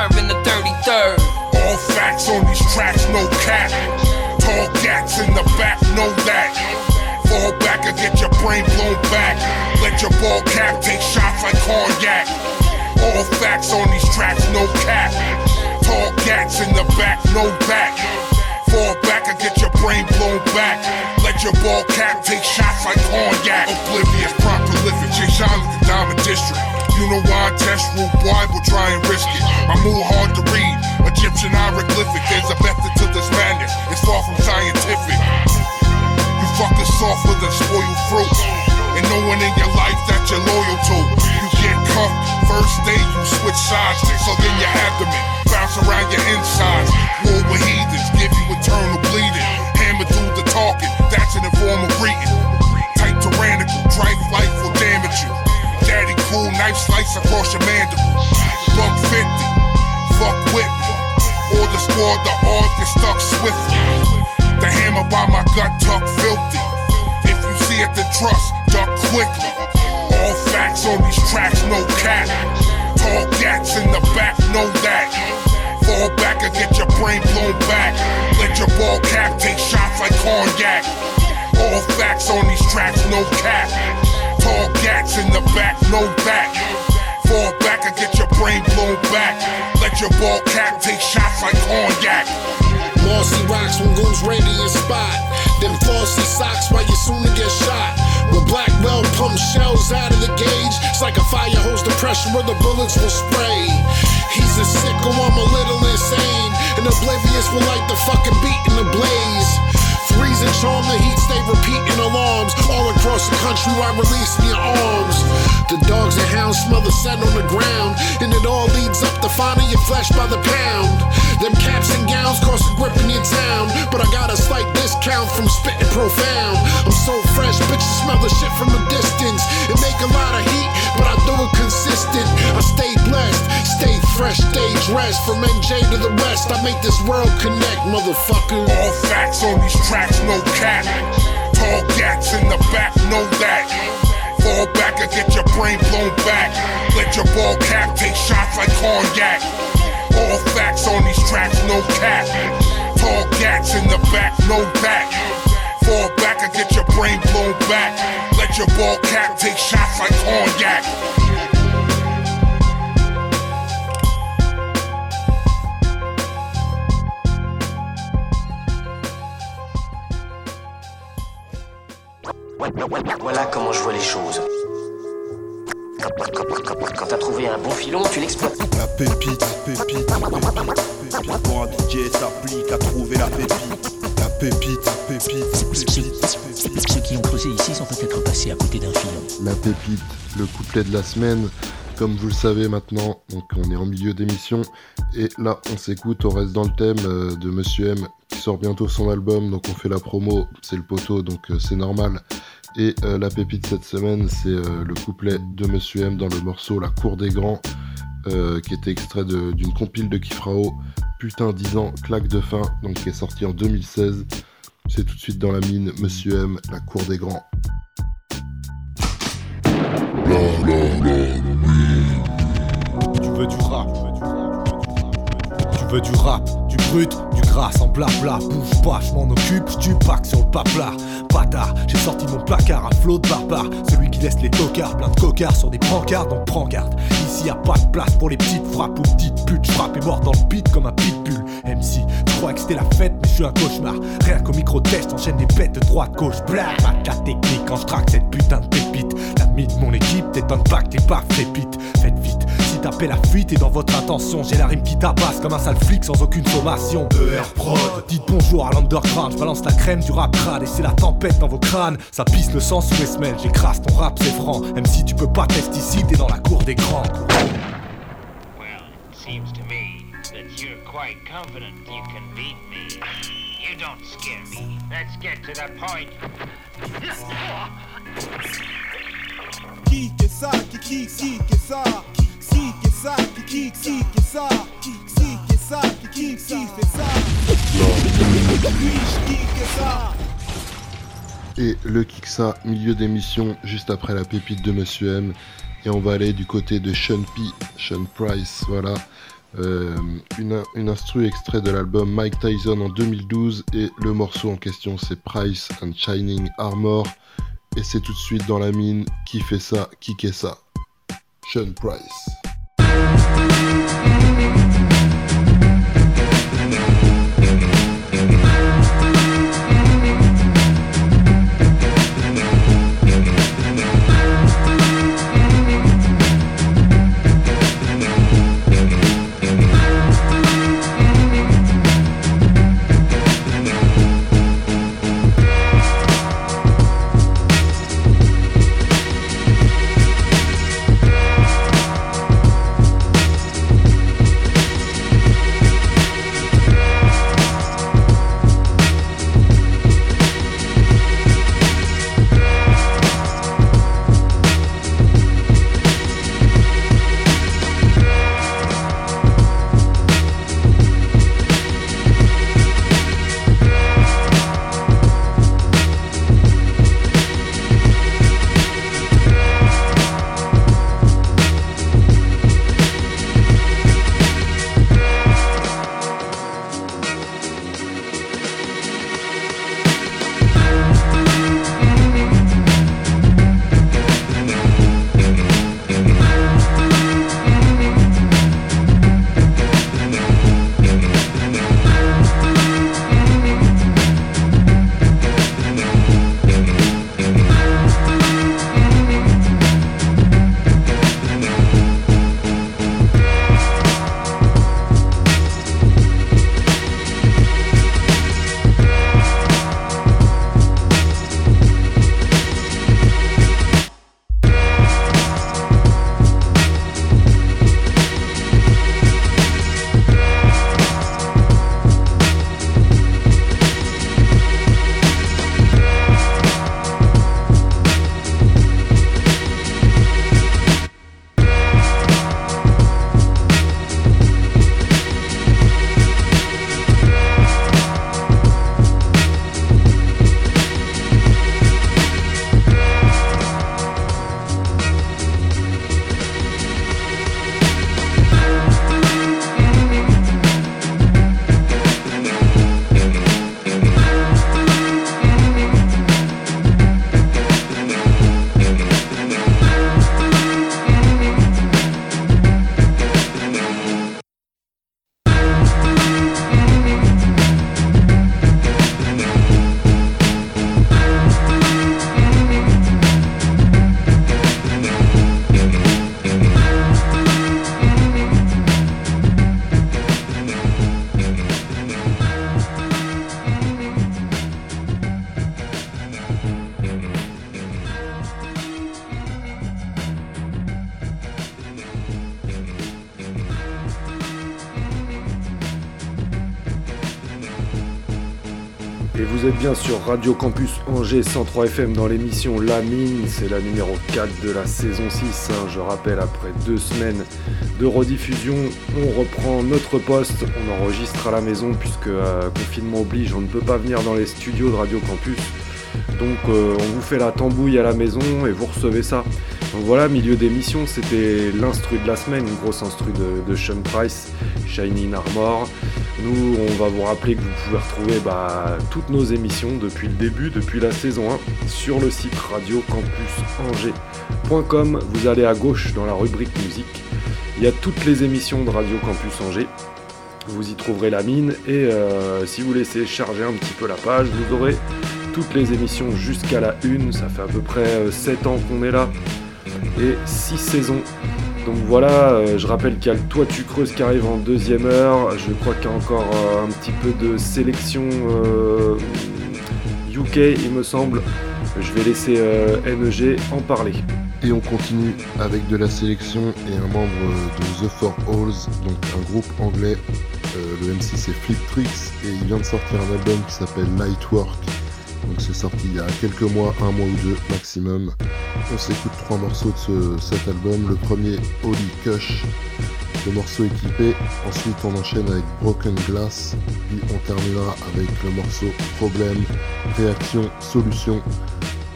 serving the 33rd. All facts on these tracks, no cap. Tall gats in the back, know that. Fall back and get your brain blown back. Let your ball cap take shots like cognac. All facts on these tracks, no cap. Tall gats in the back, know that. Fall back and get your brain blown back. Your ball cap take shots like cognac. Oblivious, prompt, prolific, shine like the diamond district. You know why I test rule, boy, will try and risk it. My move hard to read, Egyptian hieroglyphic. There's a method to this madness, it's far from scientific. You fucking soft with a spoiled fruit. And no one in your life that you're loyal to. You get cuffed, first day you switch sides, so then your abdomen bounce around your insides. War with heathens, give you eternal bleeding. Hammer through the talking, an informal greeting. Tight tyrannical, drive life will damage you. Daddy cool, knife slice across your mandible. Buck 50, fuck with me. Or the squad, the arm get stuck swiftly. The hammer by my gut tuck filthy. If you see it, then trust, duck quickly. All facts on these tracks, no cap. Tall gats in the back, know that. Fall back and get your brain blown back. Let your ball cap take shots like cognac. All facts on these tracks, no cap. Tall gats in the back, no that. Fall back and get your brain blown back. Let your ball cap take shots like cognac. Mossy rocks when goons ready and spot. Them flossy socks while you soon to get shot. With black well pumped shells out of the gauge. It's like a fire hose, the pressure of the bullets will spray. He's a sicko, I'm a little insane. And oblivious will light the fucking beat in the blaze. Freeze and charm, the heat stay repeating alarms all across the country while releasing your arms. The dogs and hounds smell the scent on the ground, and it all leads up to finding your flesh by the pound. Them caps and gowns cost a grip in your town, but I got a slight discount from spitting profound. I'm so fresh, bitches smell the shit from a distance. It make a lot of heat, but I do it consistent. I stay blessed, stay fresh, stay dressed. From NJ to the West, I make this world connect, motherfucker. All facts on these tracks, no cap. Tall gats in the back, know that. Fall back and get your brain blown back. Let your ball cap take shots like cognac. All facts on these tracks, no cap. Tall gats in the back, know that. Fall back and get your brain blown back. Let your ball cap take shots like cognac. Voilà comment je vois les choses. Quand, t'as trouvé un bon filon, tu l'exploites. La pépite, pépite, pépite, pépite. Pour un DJ s'applique à trouver la pépite. La pépite, pépite, pépite. Ceux qui ont creusé ici sont peut-être passés à côté d'un filon. La pépite, le couplet de la semaine. Comme vous le savez maintenant, donc on est en milieu d'émission. Et là, on s'écoute, on reste dans le thème euh, de Monsieur M qui sort bientôt son album. Donc on fait la promo, c'est le poteau, donc euh, c'est normal. Et euh, la pépite cette semaine, c'est euh, le couplet de Monsieur M dans le morceau La Cour des Grands, euh, qui était extrait d'une compile de Kifrao. Putain, 10 ans, claque de fin, donc qui est sorti en 2016. C'est tout de suite dans la mine, Monsieur M, La Cour des Grands. Tu veux du rap Tu veux du rap, du brut, du gras sans blabla. Bouge pas, je m'en occupe, tu pack sur le paplar Bâtard, j'ai sorti mon placard, un flot de barbare Celui qui laisse les tocards, plein de cocards sur des brancards Donc prends garde, ici y a pas de place pour les petites frappes ou petites putes. Je frappe et mort dans le beat comme un pitbull. MC, tu crois que c'était la fête mais je suis un cauchemar. Rien qu'au micro-test, enchaîne des bêtes de droite gauche Blah, pas de la technique quand je traque cette putain de pépite La mine de mon équipe, t'étonnes pas que t'es pas frépite Faites vite, tapez la fuite et dans votre intention J'ai la rime qui tabasse comme un sale flic sans aucune sommation ER Prod Dites bonjour à l'underground, je balance la crème du rap crade Et c'est la tempête dans vos crânes, ça pisse le sang sous les semelles J'écrase ton rap c'est franc, même si tu peux pas tester ici T'es dans la cour des grands Seems to me that you're quite confident you can beat me. You don't scare me. Let's get to the point. Qui que ça, qui qui qui que ça, qui fait et le Kiksa, milieu d'émission, juste après la pépite de Monsieur M. Et on va aller du côté de Sean P, Sean Price, voilà. Euh, une, une instru extrait de l'album Mike Tyson en 2012 et le morceau en question c'est Price and Shining Armor et c'est tout de suite dans la mine qui fait ça, qui qu'est ça? Price. Radio Campus Angers 103 FM dans l'émission La Mine, c'est la numéro 4 de la saison 6. hein. Je rappelle, après deux semaines de rediffusion, on reprend notre poste, on enregistre à la maison puisque euh, confinement oblige, on ne peut pas venir dans les studios de Radio Campus. Donc euh, on vous fait la tambouille à la maison et vous recevez ça. Donc voilà, milieu d'émission, c'était l'instru de la semaine, une grosse instru de, de Sean Price, Shining Armor. Nous, on va vous rappeler que vous pouvez retrouver bah, toutes nos émissions depuis le début, depuis la saison 1, sur le site radiocampusangers.com. Vous allez à gauche dans la rubrique musique. Il y a toutes les émissions de Radio Campus Angers. Vous y trouverez la mine et euh, si vous laissez charger un petit peu la page, vous aurez toutes les émissions jusqu'à la une. Ça fait à peu près 7 ans qu'on est là et 6 saisons. Donc voilà, euh, je rappelle qu'il y a le Toi tu creuses qui arrive en deuxième heure. Je crois qu'il y a encore euh, un petit peu de sélection euh, UK, il me semble. Je vais laisser euh, NEG en parler. Et on continue avec de la sélection et un membre de The Four Halls, donc un groupe anglais. Euh, le MC c'est Flip Tricks et il vient de sortir un album qui s'appelle Lightwork. Donc c'est sorti il y a quelques mois, un mois ou deux maximum. On s'écoute trois morceaux de ce- cet album. Le premier, Holy Kush, le morceau équipé. Ensuite, on enchaîne avec Broken Glass. Puis on terminera avec le morceau Problème, Réaction, Solution.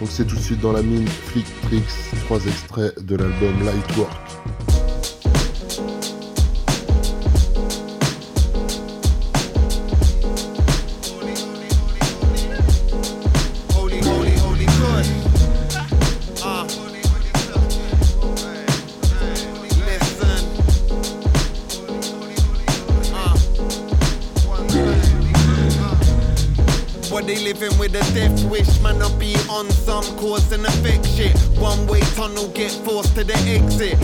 Donc c'est tout de suite dans la mine Flick Tricks, trois extraits de l'album Lightwork. A death wish, man, I be on some cause and effect shit. One way tunnel, get forced to the exit.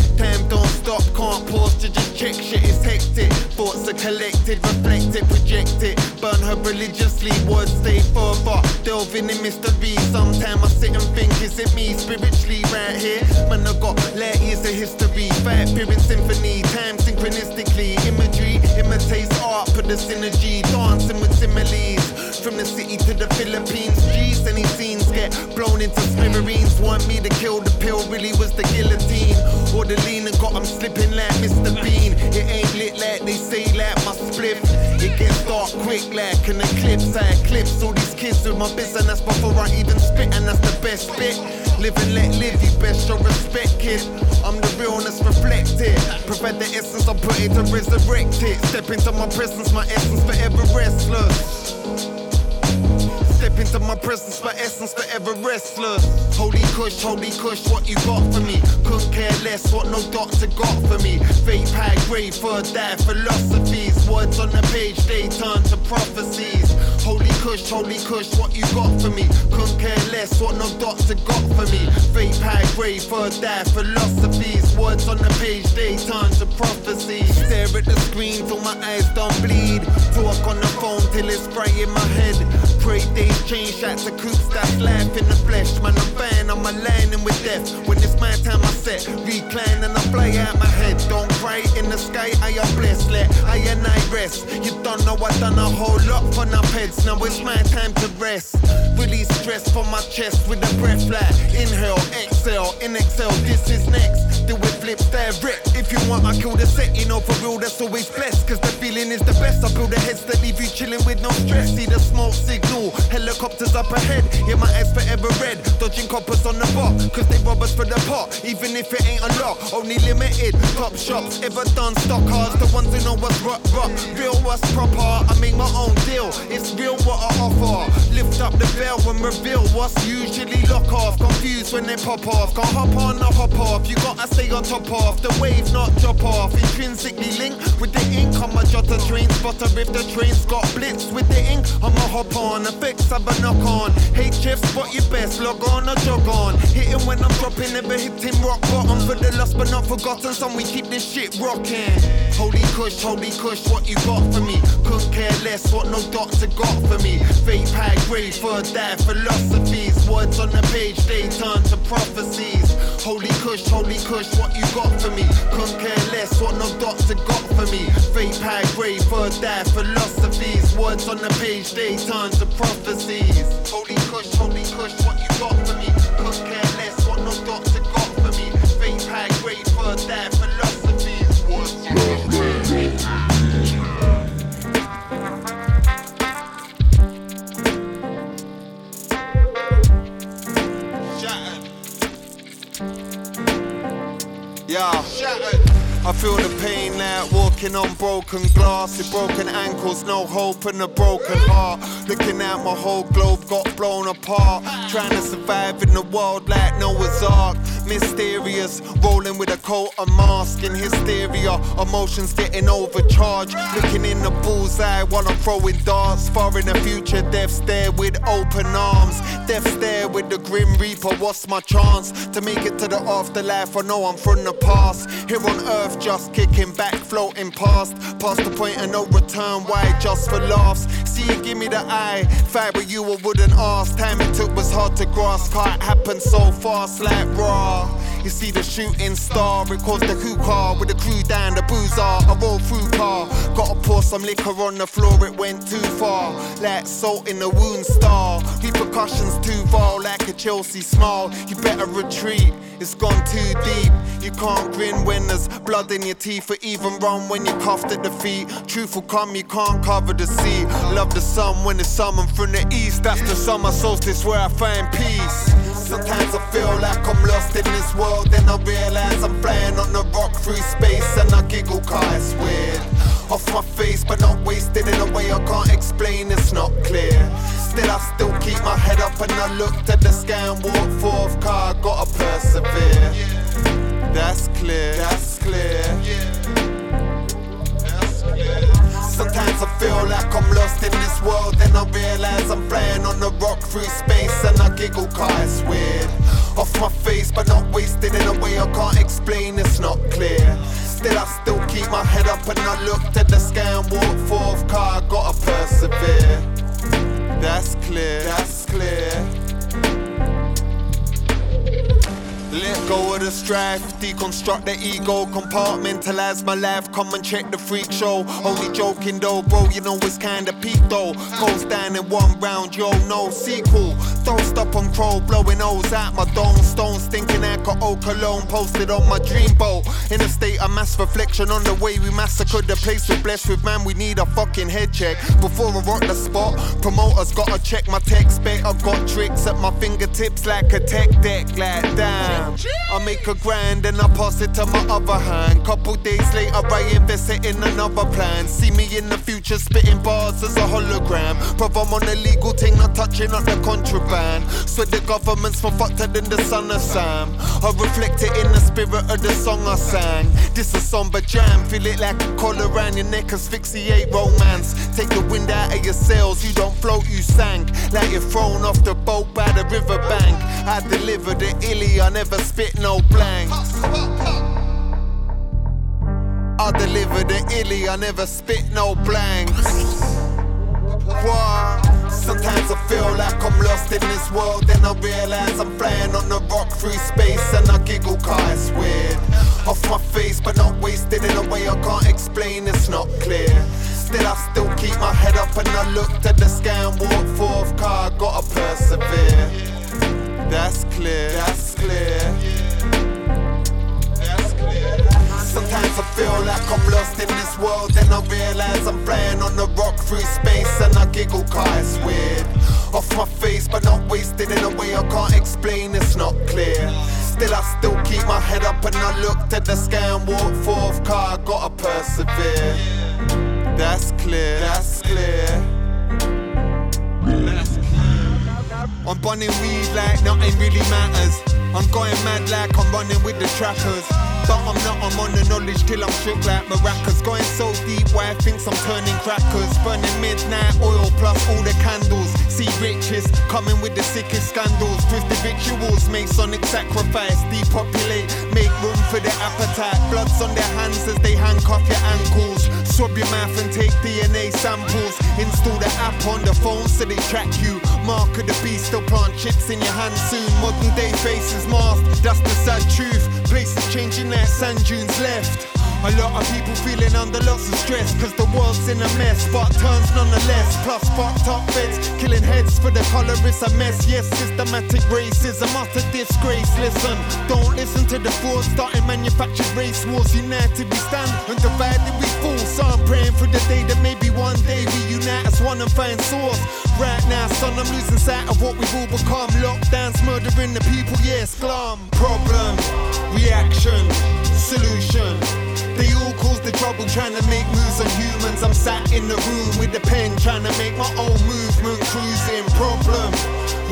Like an eclipse. I eclipse all these kids with my business before I even spit, and that's the best bit. Live and let live, you best show respect, kid. I'm the realness reflected. Provide the essence, I put it to resurrect it. Step into my presence, my essence forever restless. Step into my presence, my essence forever restless. Holy kush, holy kush, what you got for me? Couldn't care less what no doctor got for me. Fake high grade, third die philosophies. Words on the page, they turn to prophecies. Holy kush, holy kush, what you got for me? Couldn't care less what no doctor got for me. Fake high grade, third die philosophies. Words on the page, they turn to prophecies. Stare at the screen till my eyes don't bleed. Talk on the phone till it's bright in my head. Pray days change, shots of coops, that's life in the flesh. Man, I'm fan, I'm aligning with death. When it's my time, I set, recline and I fly out my head. Don't cry in the sky, I am blessed. Let I and I rest. You don't know I done a whole lot for our heads. Now it's my time to rest. Release stress from my chest with a breath like inhale, exhale, in exhale. This is next. Do it If you want, I kill the set. You know, for real, that's always blessed. Cause the feeling is the best. I build the heads that leave you chilling with no stress. See the smoke signal. Helicopters up ahead. Yeah, my eyes forever red. Dodging coppers on the block. Cause they rob us for the pot. Even if it ain't a lot. Only limited. Top shops. Ever done stock cars. The ones who know what's rock, rock. Real what's proper. I make my own deal. It's real what I offer. Lift up the bell and reveal what's usually lock off. Confused when they pop off. Can't hop on or hop off. You gotta stay on top of the wave, not drop off. Intrinsically linked with the ink. on my a jot a train spotter. If the train's got blitz with the ink, I'ma hop on. Effects have a knock on. HF spot your best. Log on or jog on. Hitting when I'm dropping, never hitting rock bottom. For the lost but not forgotten, some we keep this shit rocking. Holy kush, holy kush, what you got for me? Couldn't care less what no doctor got for me. Fake high grade, third die philosophies. Words on the page, they turn to prophecies. Holy kush, holy kush, what you got for me? Couldn't care less what no doctor got for me. Fake high grade, third die philosophies. Words on the page, they turn to prophecies. Holy kush, holy kush, what you got for me? Couldn't care less Yeah. I feel the pain like walking on broken glass with broken ankles, no hope and a broken heart. Looking at my whole globe got blown apart. Trying to survive in the world like Noah's Ark. Mysterious, rolling with a coat of mask hysteria. Emotions getting overcharged. Looking in the bullseye while I'm throwing darts. Far in the future, death stare with open arms. Death stare with the grim reaper. What's my chance to make it to the afterlife? I know I'm from the past. Here on earth, just kicking back, floating past. Past the point of no return. Why? Just for laughs. See you give me the eye. With you, I wouldn't ask. Time it took was hard to grasp. Can't happen so fast, like raw. You see the shooting star, it caused the hookah with the crew down the boozer. I roll through car, gotta pour some liquor on the floor, it went too far. like salt in a wound star. Repercussions too vile, like a Chelsea smile. You better retreat, it's gone too deep. You can't grin when there's blood in your teeth, or even run when you're cuffed at the feet. Truth will come, you can't cover the sea. Love the sun when it's summoned from the east. That's the summer solstice where I find peace. Sometimes I feel like I'm lost in this world, then I realize I'm flying on the rock through space, and I giggle cause it's weird. Off my face, but not wasted in a way I can't explain, it's not clear. Still, I still keep my head up and I look to the sky and walk forth, car gotta persevere. That's clear, that's clear. Sometimes I feel like I'm lost in this world, then I realize I'm flying on the rock through space, and I giggle cause it's weird. Off my face, but not wasted in a way I can't explain, it's not clear. Still, I still keep my head up and I look to the sky and walk forth, car I gotta persevere. That's clear, that's clear. Let go of the strife, deconstruct the ego, compartmentalize my life. Come and check the freak show. Only joking though, bro, you know it's kinda peak though. Goes down in one round, yo, no sequel. Don't stop on crow, blowing O's out my dome. Stone stinking alcohol cologne posted on my dream boat. In a state of mass reflection on the way we massacred the place we're blessed with, man. We need a fucking head check before I rock the spot. Promoters gotta check my tech spec. I've got tricks at my fingertips like a tech deck, like I make a grand and I pass it to my other hand. Couple days later, I invest it in another plan. See me in the future spitting bars as a hologram. Bruv, I'm on a legal thing, not touching up the contraband. So the government's more fucked than the son of Sam. I reflect it in the spirit of the song I sang. This a somber jam, feel it like a collar around your neck, asphyxiate romance. Take the wind out of your sails, you don't float, you sank. Like you're thrown off the boat by the riverbank. I deliver the illy, I never spit no blanks. I deliver the illy, I never spit no blanks. What? Sometimes I feel like I'm lost in this world, then I realize I'm flying on the rock through space, and I giggle cause it's weird. Off my face, but not wasted in a way I can't explain, it's not clear. Still, I still keep my head up and I look to the sky and walk forth, car I gotta persevere. That's clear, that's clear. Sometimes I feel like I'm lost in this world, then I realize I'm flying on the rock through space, and I giggle cause it's weird. Off my face, but not wasted in a way I can't explain, it's not clear. Still, I still keep my head up and I look to the sky and walk forth, car I gotta persevere. That's clear, that's clear. I'm bunning weed like nothing really matters. I'm going mad like I'm running with the trappers. But I'm not, I'm on the knowledge till I'm shook like maracas. Going so deep why I thinks I'm turning crackers. Burning midnight oil plus all the candles. See riches coming with the sickest scandals. Twisted rituals, Masonic sacrifice. Depopulate, make room for the appetite. Bloods on their hands as they handcuff your ankles. Swab your mouth and take DNA samples. Install the app on the phone so they track you. Mark of the beast, still plant chips in your hand soon. Modern day faces masked, that's the sad truth. Places changing like sand dunes left. A lot of people feeling under lots of stress Cause the world's in a mess But turns nonetheless. Plus fucked up feds Killing heads for the colour it's a mess. Yes, systematic racism Utter disgrace. Listen, don't listen to the fools Starting manufactured race wars. United we stand And divided we fall. So I'm praying for the day that maybe one day We unite as one and find source. Right now, son, I'm losing sight of what we've all become. Lockdowns murdering the people, yes, glum. Problem, reaction, solution they all cause the trouble trying to make moves on humans. I'm sat in the room with the pen trying to make my own movement. Cruising, problem,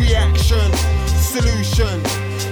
reaction, solution.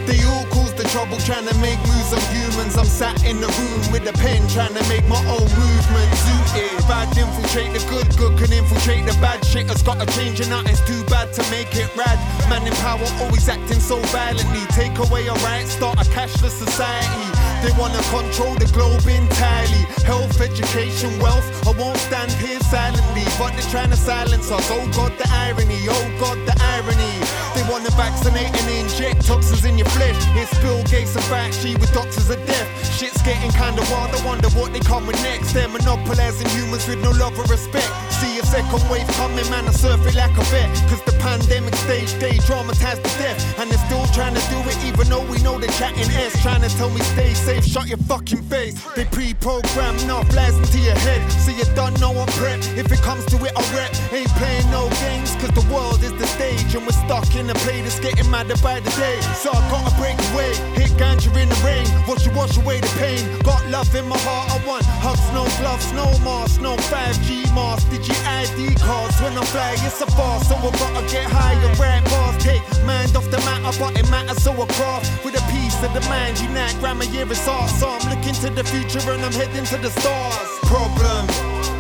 They all cause the trouble trying to make moves on humans. I'm sat in the room with the pen trying to make my own movement. Zooted, bad infiltrate the good, good can infiltrate the bad. Shit has got to change and nothing's too bad to make it rad. Man in power always acting so violently. Take away our rights, start a cashless society. They wanna control the globe entirely. Health, education, wealth. I won't stand here silently, but they're trying to silence us. Oh God, the irony. Oh God, the irony. They wanna vaccinate and inject toxins in your flesh. It's Bill Gates and Fauci with doctors of death. Shit's getting kinda wild. I wonder what they coming next. They're monopolizing humans with no love or respect. See a second wave coming, man, I surf it like a vet. Cause the pandemic stage, day dramatized to death. And they're still trying to do it, even though we know they're chatting S. Trying to tell me stay safe, shut your fucking face. They pre programmed enough lies into your head. So you don't know I'm prep. If it comes to it, I rep. Ain't playing no games, cause the world is the stage. And we're stuck in a play that's getting madder by the day. So I gotta break away, hit ganja in the rain. Watch you wash away the pain. Got love in my heart, I want hugs, no gloves, no mask, no 5G mask. Did you ID cards when I fly? It's a farce, so I gotta get higher. Rap bars, take mind off the matter, but it matters. So I craft with a of the mind. Unite grammar, yeah, it's art. So I'm looking to the future and I'm heading to the stars. Problem,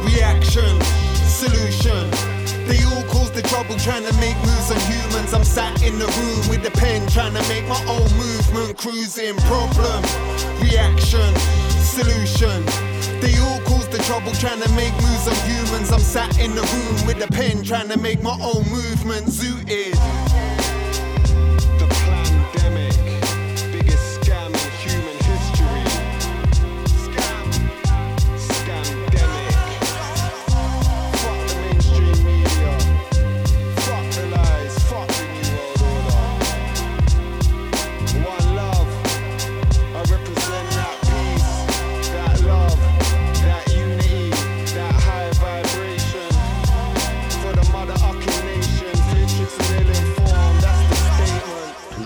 reaction, solution. They all cause the trouble trying to make moves on humans. I'm sat in the room with a pen trying to make my own movement. Cruising, problem, reaction, solution. They all cause the trouble trying to make moves on humans. I'm sat in the room with a pen trying to make my own movement. Zooted.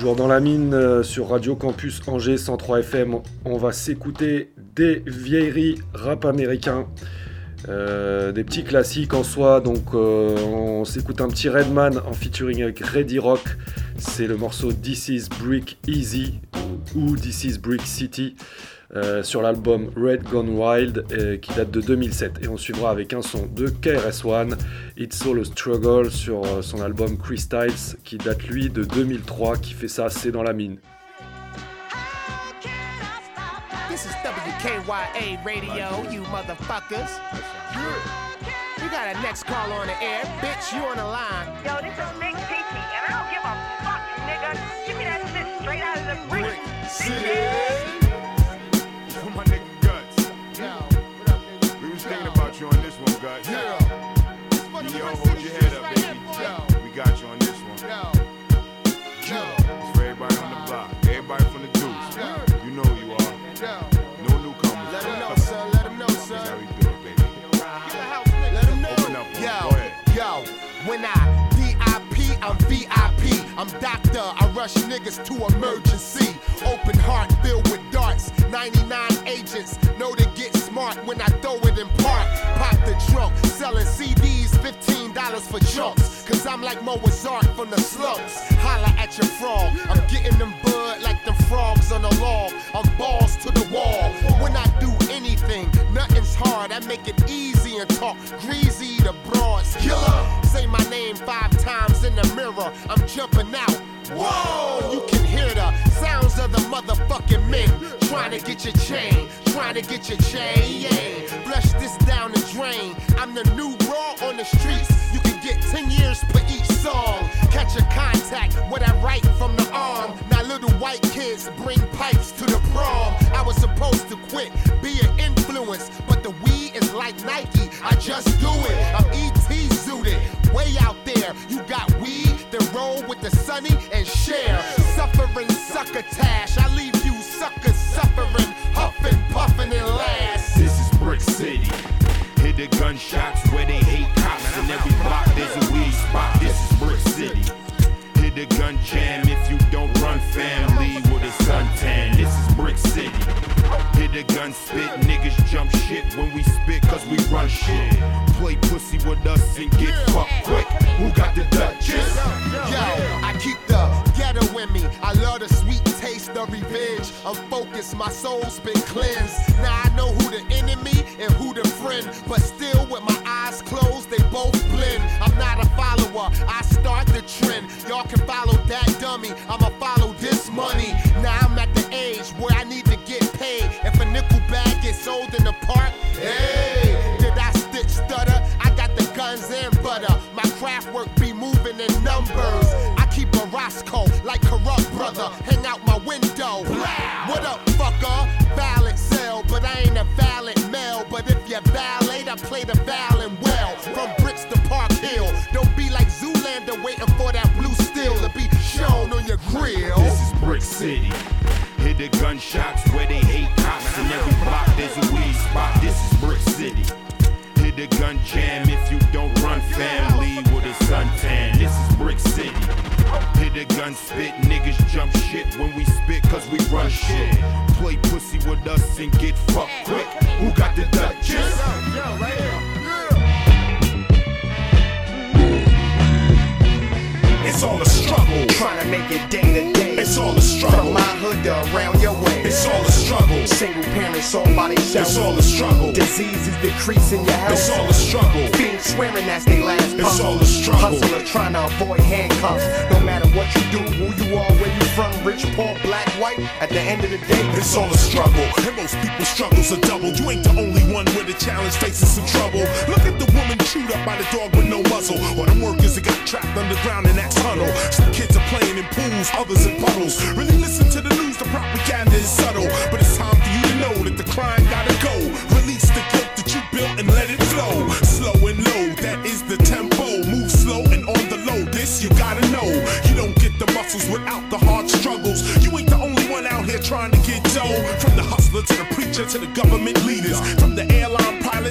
Toujours dans la mine euh, sur Radio Campus Angers 103 FM, on va s'écouter des vieilleries rap américains. Euh, des petits classiques en soi, donc euh, on s'écoute un petit Redman en featuring avec Ready Rock. C'est le morceau This is Brick Easy ou This is Brick City euh, sur l'album Red Gone Wild euh, qui date de 2007. Et on suivra avec un son de KRS-One, It's All a Struggle sur euh, son album Crystals qui date lui de 2003 qui fait ça assez dans la mine. This is WKYA Radio, you motherfuckers. We got a next call on the air. Bitch, you on the line. Yo, this is Big Titi, and I don't give a fuck, nigga. Give me that shit straight out of the brick. For when I DIP, I'm VIP. I'm doctor, I rush niggas to emergency. Open heart filled with darts. 99 agents know to get smart when I throw it in park. Pop the trunk, selling CDs, $15 for chunks. Cause I'm like Mozart from the slums. Holla at your frog. I'm getting them bud like the frogs on the log. I'm balls to the wall. When I do anything, nothing's hard. I make it easy and talk greasy to broads. Killer, say my name five times in the mirror. I'm jumping out. Whoa, you can hear the sounds of the motherfucking men trying to get your chain, trying to get your chain. Yeah, flush this down the drain. I'm the new raw on the streets. You can get 10 years for each song. Catch a contact with I write from the arm. Now little white kids bring pipes to the prom. I was supposed to quit, be an influence, but the weed is like Nike. I just do it. I'm ET zooted, way out there. You got weed, then roll with the sunny and share. Suffering succotash. I leave you suckers suffering, huffing, puffing, and last. This is Brick City. Hit the gunshots where they hate cops. and every block there's a weed spot. This is Brick City. Hit the gun jam the gun spit, niggas jump shit when we spit cause we run shit. Play pussy with us and get fucked quick. Who got the Duchess? Yo, I keep the ghetto in me. I love the sweet taste of revenge. I'm focused, my soul's been cleansed. Now I know who the enemy and who the friend. But still, with my eyes closed, they both blend. I'm not a follower, I start the trend. Y'all can follow that dummy, I'ma follow this money. Now I'm at the age where I get sold in the park. Hey, did I stitch stutter? I got the guns and butter. My craft work be moving in numbers. I keep a Roscoe like corrupt brother. Hang out my window. What up, fucker? Valid sell, but I ain't a valid male. But if you're I play the violin well. From bricks to Park Hill. Don't be like Zoolander waiting for that blue steel to be shown on your grill. This is Brick City. Hit the gunshots where they hate block there's a weed spot. This is Brick City. Hit the gun jam if you don't run family with a suntan. This is Brick City. Hit the gun spit, niggas jump shit when we spit cause we run shit. Play pussy with us and get fucked quick. Who got the Duchess? It's all a struggle. Trying to make it day to day. It's all a struggle. From my hood to around your way. It's all a struggle. Single parents all by themselves. It's all a struggle. Diseases decreasing your health. It's all a struggle. Fiends swearing that's they last It's puzzle. all a struggle. Hustler trying to avoid handcuffs. No matter what you do, who you are, where you from, rich, poor, black, white. At the end of the day, It's all a struggle, and most people's struggles are double. You ain't the only one with a challenge facing some trouble. Look at the woman chewed up by the dog with no muzzle, or them workers that got trapped underground in that tunnel. Some kids are playing in pools, others in puddles. Really listen to the news, the propaganda is subtle, but it's time for you to know that the crime gotta go. Release the guilt that you built and let it flow. Slow and low, that is the tempo. Move slow and on the low. This you gotta know. You don't get the muscles without the hard struggles. You ain't the only one out here trying to get dough. From the hustler to the preacher to the government leaders. From the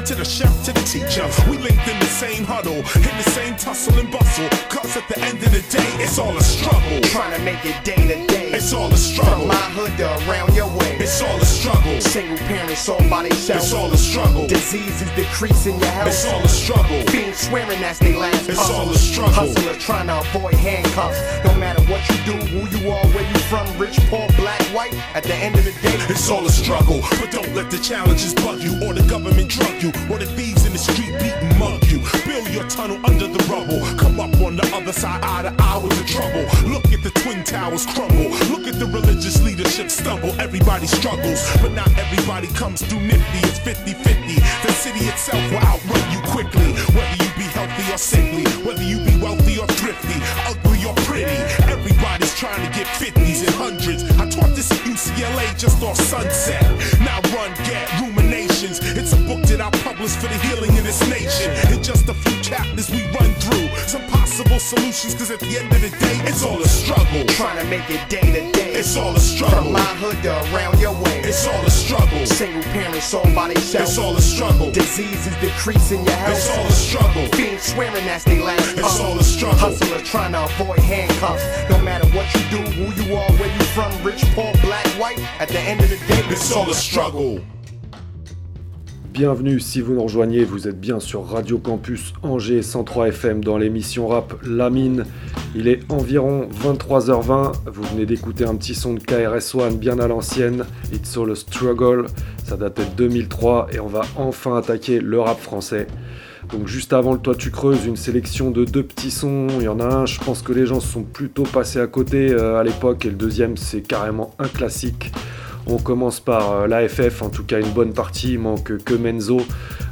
to the chef to the teacher. We linked in the same huddle, in the same tussle and bustle. Cause at the end of the day, it's all a struggle. trying to make it day to day. It's all a struggle. From my hood to around your way. It's all a struggle. Single parents all by themselves. It's all a struggle. Diseases decreasing your health. It's all a struggle. Fiends swearing that's their last It's puzzle. all a struggle. Hustler trying to avoid handcuffs. No matter what you do, who you are, where you from, rich, poor, black, white. At the end of the day, It's all a struggle, but don't let the challenges bug you, or the government drug you, or the thieves in the street beat and mug you. Build your tunnel under the rubble. Come up on the other side, to eye with the trouble. Look at the twin towers crumble. Look at the religious leadership stumble. Everybody struggles, but not everybody comes through nifty. It's 50-50. The city itself will outrun you quickly. Whether you be healthy or sickly, whether you be wealthy or thrifty, ugly or pretty. Everybody's trying to get 50s and hundreds. I taught this at UCLA just off sunset. Now run, get It's a book that I published for the healing of this nation. In just a few chapters we run through some possible solutions, cause at the end of the day, it's all a struggle. trying to make it day to day. It's all a struggle. From my hood to around your way. It's all a struggle. Single parents all by themselves. It's all a struggle. Diseases decreasing your health. It's all a struggle. Fiends swearing that's they last It's uh, all a struggle. Hustler trying to avoid handcuffs. No matter what you do, who you are, where you from, rich, poor, black, white. At the end of the day, It's all a struggle. Bienvenue si vous nous rejoignez, vous êtes bien sur Radio Campus Angers 103 FM dans l'émission rap La Mine. Il est environ 23h20, vous venez d'écouter un petit son de KRS-One bien à l'ancienne, It's All a Struggle, ça datait de 2003 et on va enfin attaquer le rap français. Donc juste avant le Toi tu creuses, une sélection de deux petits sons, il y en a un, je pense que les gens sont plutôt passés à côté euh, à l'époque et le deuxième c'est carrément un classique. On commence par euh, l'AFF, en tout cas une bonne partie, il manque que Menzo.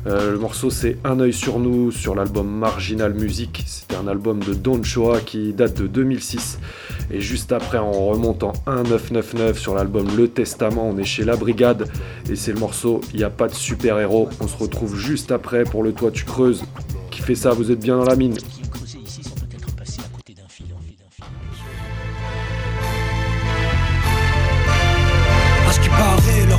Euh, le morceau c'est Un œil sur nous sur l'album Marginal Music. C'était un album de Don Choa qui date de 2006. Et juste après on remonte en 1999 sur l'album Le Testament, on est chez La Brigade et c'est le morceau Il n'y a pas de super-héros. On se retrouve juste après pour le Toi tu creuses. Qui fait ça, vous êtes bien dans la mine.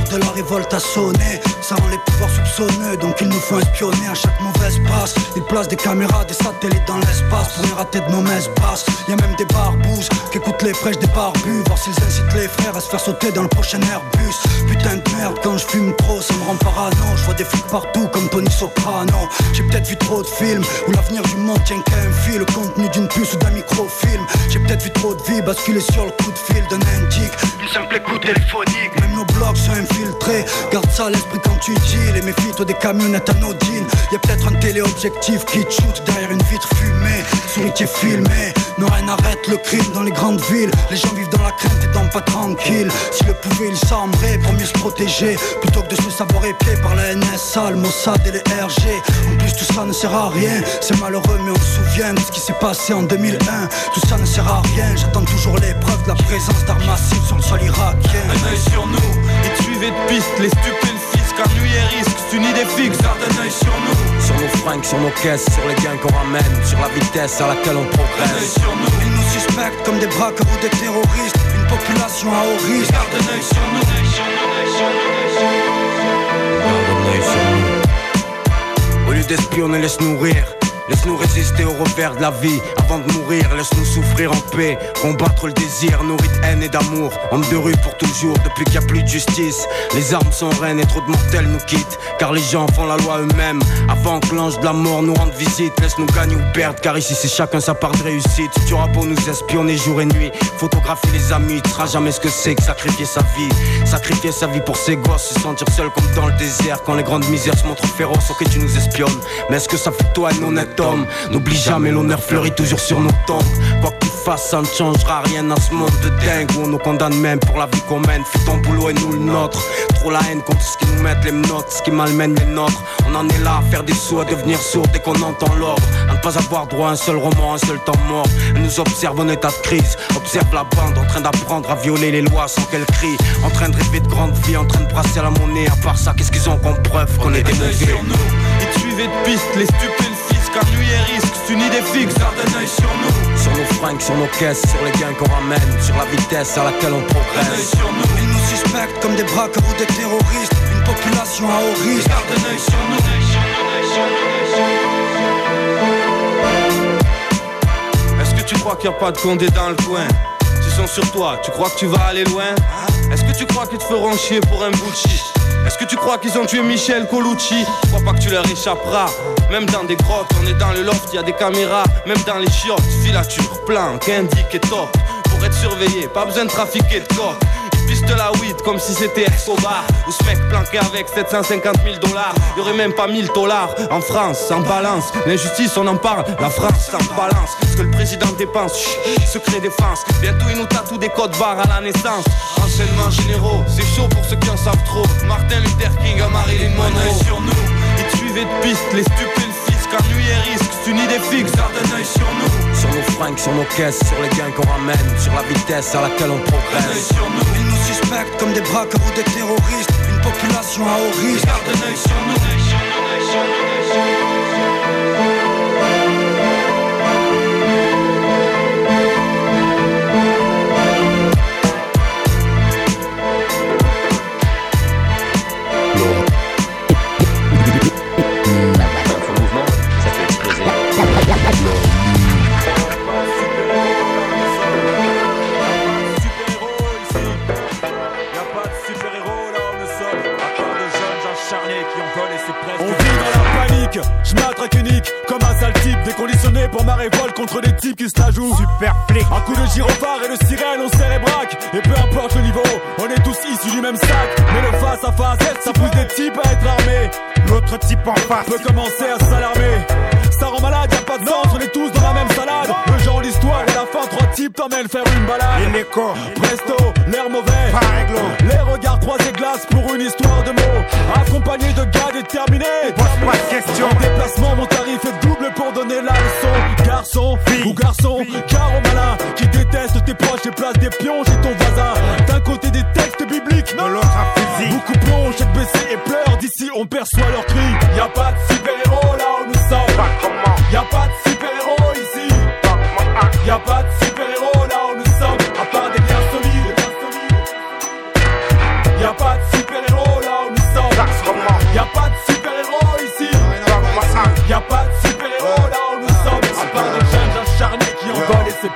De la révolte a sonné. Ça les pouvoirs soupçonneux, donc il nous faut espionner à chaque mauvaise passe. Ils placent des caméras, des satellites dans l'espace pour y rater de nos messes basses. Y a même des barbouzes qui écoutent les prêches des barbus, voir s'ils incitent les frères à se faire sauter dans le prochain Airbus. Putain de merde, quand je fume trop, ça me rend parano. Je vois des flics partout comme Tony Soprano. J'ai peut-être vu trop de films où l'avenir du monde tient qu'à un fil, le contenu d'une puce ou d'un microfilm. J'ai peut-être vu trop de vie basculer sur le coup de fil d'un indique, une simple écoute téléphonique. Même nos blogs sont infiltrés. Garde ça à l'esprit quand tu deals et méfie-toi des camionnettes anodines. Y a peut-être un téléobjectif qui te shoot derrière une vitre fumée. Souritier filmé, non rien n'arrête le crime dans les grandes villes. Les gens vivent dans la crainte et pas tranquille. Si le pouvaient, ils s'armeraient pour mieux se protéger. Plutôt que de se savoir épié par la NSA, le Mossad et les RG. En plus, tout ça ne sert à rien. C'est malheureux, mais on se souvient de ce qui s'est passé en 2001. Tout ça ne sert à rien. J'attends toujours les preuves de la présence d'armes massives sur le sol irakien. Un œil sur nous, et suivez de piste, les stupes le fisc, car nuit et risque, c'est une idée fixe, un œil sur nous. Sur nos fringues, sur nos caisses, sur les gains qu'on ramène, sur la vitesse à laquelle on Un œil progresse. sur nous. Ils nous suspectent comme des braqueurs ou des terroristes. Une une population à haut risque. Garde un œil sur nous. Garde un œil sur nous. Au lieu d'espionner, laisse nourrir. Laisse-nous résister au revers de la vie avant de mourir. Laisse-nous souffrir en paix, combattre le désir, nourri de haine et d'amour. Homme de rue pour toujours, depuis qu'il n'y a plus de justice. Les armes sont reines et trop de mortels nous quittent. Car les gens font la loi eux-mêmes. Avant que l'ange de la mort nous rende visite, laisse-nous gagner ou perdre. Car ici c'est chacun sa part de réussite. Tu auras beau nous espionner jour et nuit, photographier les amis. Tu jamais ce que c'est que sacrifier sa vie. Sacrifier sa vie pour ses gosses, se sentir seul comme dans le désert. Quand les grandes misères se montrent féroces, ok tu nous espionnes. Mais est-ce que ça fait toi un honnête homme N'oublie jamais, l'honneur fleurit toujours sur nos tombes. Quoi que tu fasses, ça ne changera rien à ce monde de dingue où on nous condamne même pour la vie qu'on mène. Fais ton boulot et nous le nôtre. Trop la haine contre ce qui nous mettent les notes, ce qui malmène les nôtres. On en est là à faire des sous, à devenir sourd dès qu'on entend l'ordre. À ne pas avoir droit à un seul roman, un seul temps mort. Elle nous observe en état de crise. Observe la bande en train d'apprendre à violer les lois sans qu'elle crie. En train de rêver de grande vie, en train de brasser à la monnaie. À part ça, qu'est-ce qu'ils ont comme preuve qu'on est des mauvais. Et suivez de piste, les stupes et risque, c'est une idée fixe. Garde un œil sur nous. Sur nos fringues, sur nos caisses, sur les gains qu'on ramène, sur la vitesse à laquelle on progresse. Ils nous suspectent comme des braqueurs ou des terroristes. Une population à haut risque. Garde un œil sur Est-ce que tu crois qu'il n'y a pas de condé dans le coin? S'ils sont sur toi, tu crois que tu vas aller loin? Est-ce que tu crois qu'ils te feront chier pour un bout de shit Est-ce que tu crois qu'ils ont tué Michel Colucci? Crois pas que tu leur échapperas. Même dans des grottes, on est dans le loft, y a des caméras. Même dans les chiottes, filature, planque, indique et top Pour être surveillé, pas besoin de trafiquer de coke Pistent la weed comme si c'était Escobar Ou ce mec planqué avec 750 000 dollars. Y'aurait même pas 1000 dollars. En France, en balance. L'injustice on en parle, la France en balance. Ce que le président dépense, chut, secret défense. Bientôt il nous tatoue des codes barres à la naissance. Enchaînement généraux, c'est chaud pour ceux qui en savent trop. Martin Luther King à Marilyn Monroe. Sur nous. Ils suivaient de piste, les Car nuit et risque, c'est une idée fixe. Garde un œil sur nous Sur nos fringues, sur nos caisses, sur les gains qu'on ramène, sur la vitesse à laquelle on progresse. Ils nous suspectent comme des braqueurs ou des terroristes. Une population à haut risque. Garde un œil sur nous. On vit dans la panique, je m'attraque unique Comme un sale type déconditionné pour ma révolte contre des types qui se la jouent. Super flic. Un coup de gyrophare et de sirène on serre et braque. Et peu importe le niveau, on est tous issus du même sac. Mais le face à face, ça pousse des types à être armés. L'autre type en face. Peut commencer à s'alarmer ça rend malade, y'a pas de sens, on est tous dans la même salade. Le genre, l'histoire et la fin, trois types t'emmènent faire une balade. L'écho, presto, l'air mauvais, pas réglo. Les regards croisés glace pour une histoire de mots. Accompagné de gars déterminés. Pose pas de questions. Déplacement, mon tarif est double pour donner la leçon. Garçon, ou garçon, car au malin, qui déteste tes proches et place des pions chez ton voisin. D'un côté des textes bibliques, de l'autre un fusil. Beaucoup plongent, chaque baissé et pleurent. D'ici, on perçoit leurs cris. Y a pas de super-héros là nous sommes. Y'a pas de super-héros ici. Y'a pas de c'est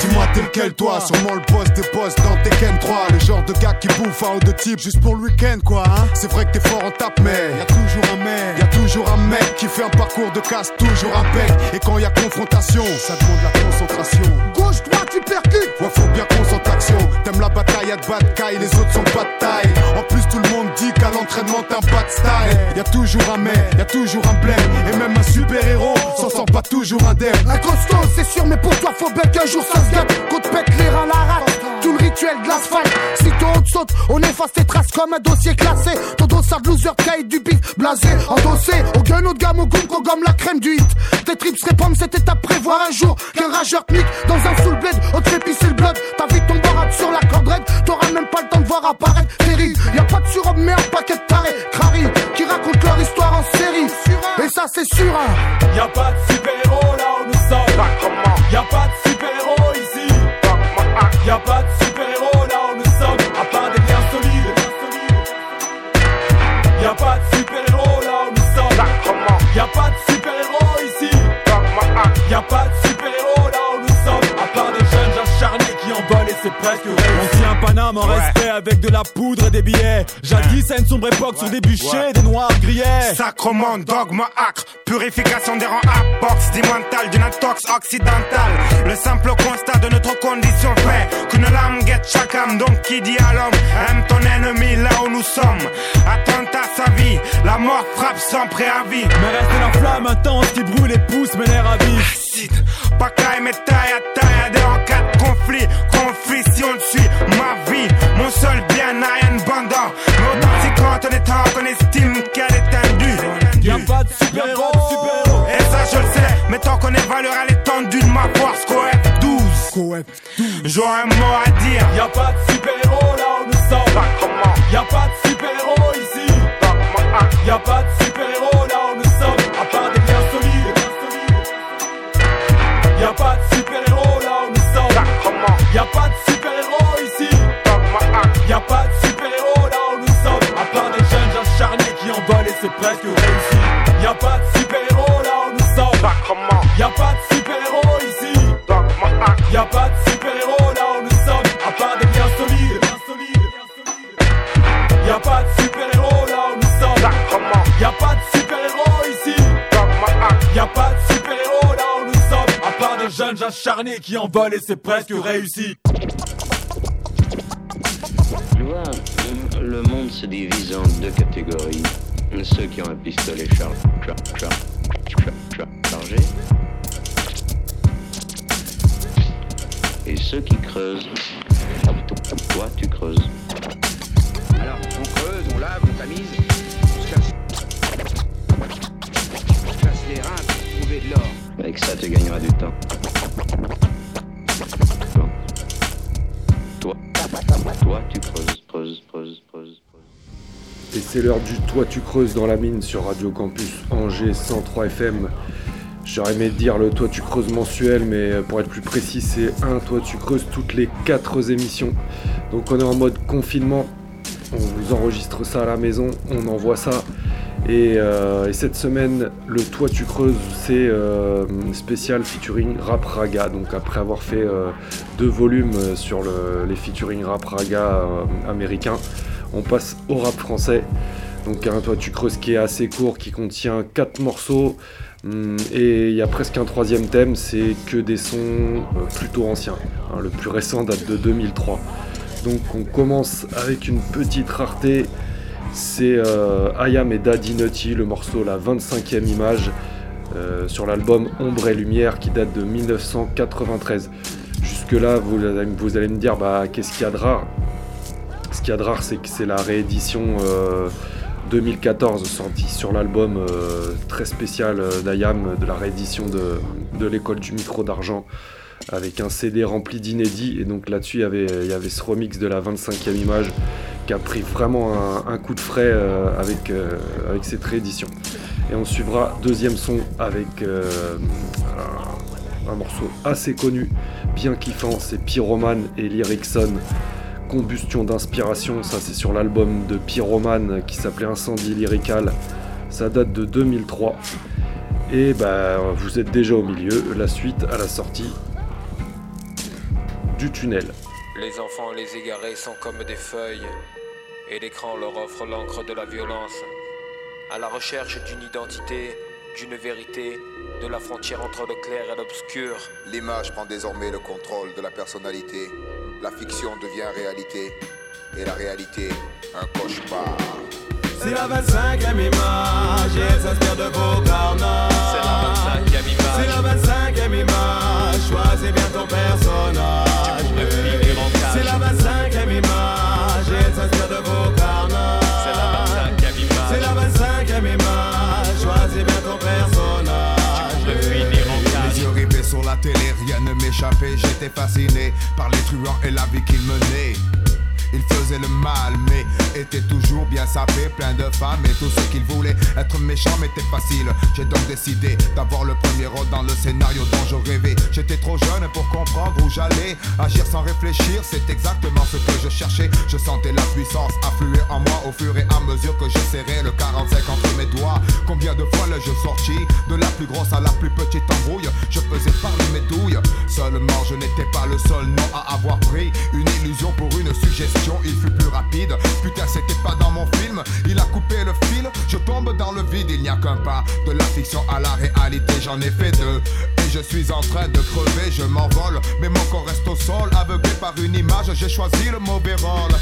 Dis-moi t'es lequel toi, sûrement le boss des boss dans Tekken 3 Le genre de gars qui bouffe un haut de type juste pour le week-end quoi hein? C'est vrai que t'es fort en tape mais y a toujours un mec, y a toujours un mec qui fait un parcours de casse, toujours un bec. Et quand y a confrontation, ça demande la concentration. Gauche, droite, tu percutes Ouais faut bien action T'aimes la bataille, y'a de bad caille, les autres sont pas de taille. En plus tout le monde dit qu'à l'entraînement t'as un bad style. Y a toujours un mec, y a toujours un blême Et même un super héros s'en sort pas toujours indemne. Un costaud, c'est sûr, mais pour toi, faut bien qu'un jour ça se gâte. Qu'on te pète les reins, la rate. Tout le rituel de l'asphalte. Si ton haut saute, on efface tes traces comme un dossier classé. Ton dossard de loser caille du bif blasé. Endossé au gun de gamme au goût qu'on gomme la crème du hit. Tes trips répondent, cette étape prévoir un jour qu'un rageur nique dans un full bled. On te le blood. Ta vie tombe barade sur la corde raide. T'auras même pas le temps de voir apparaître. Terrible. Y a pas de surhomme, mais un paquet de tarés. Crari qui racontent leur histoire en série. Et ça, c'est sûr, hein. Y'a pas de super-héros Y'a pas de super-héros ici. Y'a pas de super-héros là où nous sommes, à part des liens solides. Y'a pas de super-héros là où nous sommes. Y'a pas de super-héros ici. Y'a pas de super-héros là où nous sommes, à part des jeunes acharnés qui en volent et c'est presque réussi m'en restait avec de la poudre et des billets. Jadis à une sombre époque sur des bûchers, des noirs grillés. Sacrement, dogme, acre, purification des rangs box mental d'une intox occidentale. Le simple constat de notre condition fait qu'une lame guette chaque âme. Donc qui dit à l'homme, aime ton ennemi là où nous sommes. Attente à sa vie, la mort frappe sans préavis. Mais reste la flamme intense qui brûle et pousse mes nerfs à vif. Acide, pas mais taille à taille, des en conflit. Conflit si on suit ma vie, mon seul bien n'a rien de bandant. Mais autant c'est quand on est temps qu'on estime qu'elle est tendue. Y'a pas de super-héros, super Et ça je le sais, mais tant qu'on est valeur à l'étendue de ma force, Coep 12. Coep 12. J'aurais un mot à dire. Y'a pas de super-héros là où nous sommes. Y'a pas de super-héros ici. Y'a pas de super-héros là pas de super-héros ici. Y'a pas de super-héros là où nous sommes. À part des jeunes acharnés qui en volent et c'est presque réussi. Y'a pas de super-héros là où nous sommes. Y'a pas de super-héros ici. Y'a pas acharnés qui en volent et c'est presque réussi. Tu vois, le monde se divise en deux catégories. Ceux qui ont un pistolet char char char char chargé. Et ceux qui creusent. Toi, tu creuses. Alors, on creuse, on lave, on tamise, on se casse, on se casse les reins pour trouver de l'or. Avec ça, tu gagneras du temps. Toi, toi, tu creuses, creuses, creuses, creuses. Et c'est l'heure du Toi tu creuses dans la mine sur Radio Campus Angers 103 FM. J'aurais aimé dire le Toi tu creuses mensuel, mais pour être plus précis, c'est un Toi tu creuses toutes les 4 émissions. Donc on est en mode confinement, on vous enregistre ça à la maison, on envoie ça. Et, euh, et cette semaine, le Toi tu creuses, c'est euh, spécial featuring rap raga. Donc après avoir fait euh, deux volumes sur le- les featuring rap raga américains, on passe au rap français. Donc un Toi tu creuses qui est assez court, qui contient quatre morceaux. Hum, Et il y a presque un troisième thème, c'est que des sons plutôt anciens. Hein, le plus récent date de 2003. Donc on commence avec une petite rareté. C'est euh, Ayam et Daddy Nutty, le morceau La 25e image, euh, sur l'album Ombre et Lumière qui date de 1993. Jusque-là, vous, allez- vous allez me dire, bah, qu'est-ce qu'il y a de rare? Ce qu'il y a de rare, c'est que c'est la réédition euh, 2014 sortie sur l'album euh, très spécial euh, d'Ayam, de la réédition de, de l'école du micro d'argent avec un CD rempli d'inédits. Et donc là-dessus il y avait ce remix de la 25e image qui a pris vraiment un, coup de frais euh, avec, euh, avec cette réédition. Et on suivra deuxième son avec euh, un, morceau assez connu, bien kiffant, c'est Pyroman et Lyricson. Combustion d'inspiration, ça c'est sur l'album de Pyroman qui s'appelait Incendie lyrical. Ça date de 2003. Et bah vous êtes déjà au milieu, la suite à la sortie du tunnel. Les enfants les égarés sont comme des feuilles, et l'écran leur offre l'encre de la violence. À la recherche d'une identité, d'une vérité, de la frontière entre le clair et l'obscur. L'image prend désormais le contrôle de la personnalité. La fiction devient réalité. Et la réalité, un cauchemar. C'est la 25e image et elle s'inspire de vos carnages. C'est la 25e image. C'est la 25e image. Choisis bien ton personnage. C'est J'étais fasciné par les truands et la vie qu'ils menaient. Ils faisaient le mal, mais étaient toujours bien sapés, plein de femmes et tout ce qu'ils voulaient. Être méchant m'était facile. J'ai donc décidé d'avoir le premier rôle dans le scénario dont je rêvais. J'étais trop jeune pour comprendre où j'allais. Agir sans réfléchir, c'est exactement ce que je cherchais. Je sentais la puissance affluer en moi au fur et à mesure que je serrais le 45 entre mes doigts. Combien de fois le jeu sorti De la plus grosse à la plus petite embrouille, je faisais parler mes douilles. Seulement, je n'étais pas le seul nom à avoir pris une illusion pour une suggestion il fut plus rapide. Putain, c'était pas dans mon film, il a coupé le fil. Je tombe dans le vide, il n'y a qu'un pas. De la fiction à la réalité, j'en ai fait deux. Et je suis en train de crever, je m'envole. Mais mon corps reste au sol, aveuglé par une image, j'ai choisi le mauvais rôle.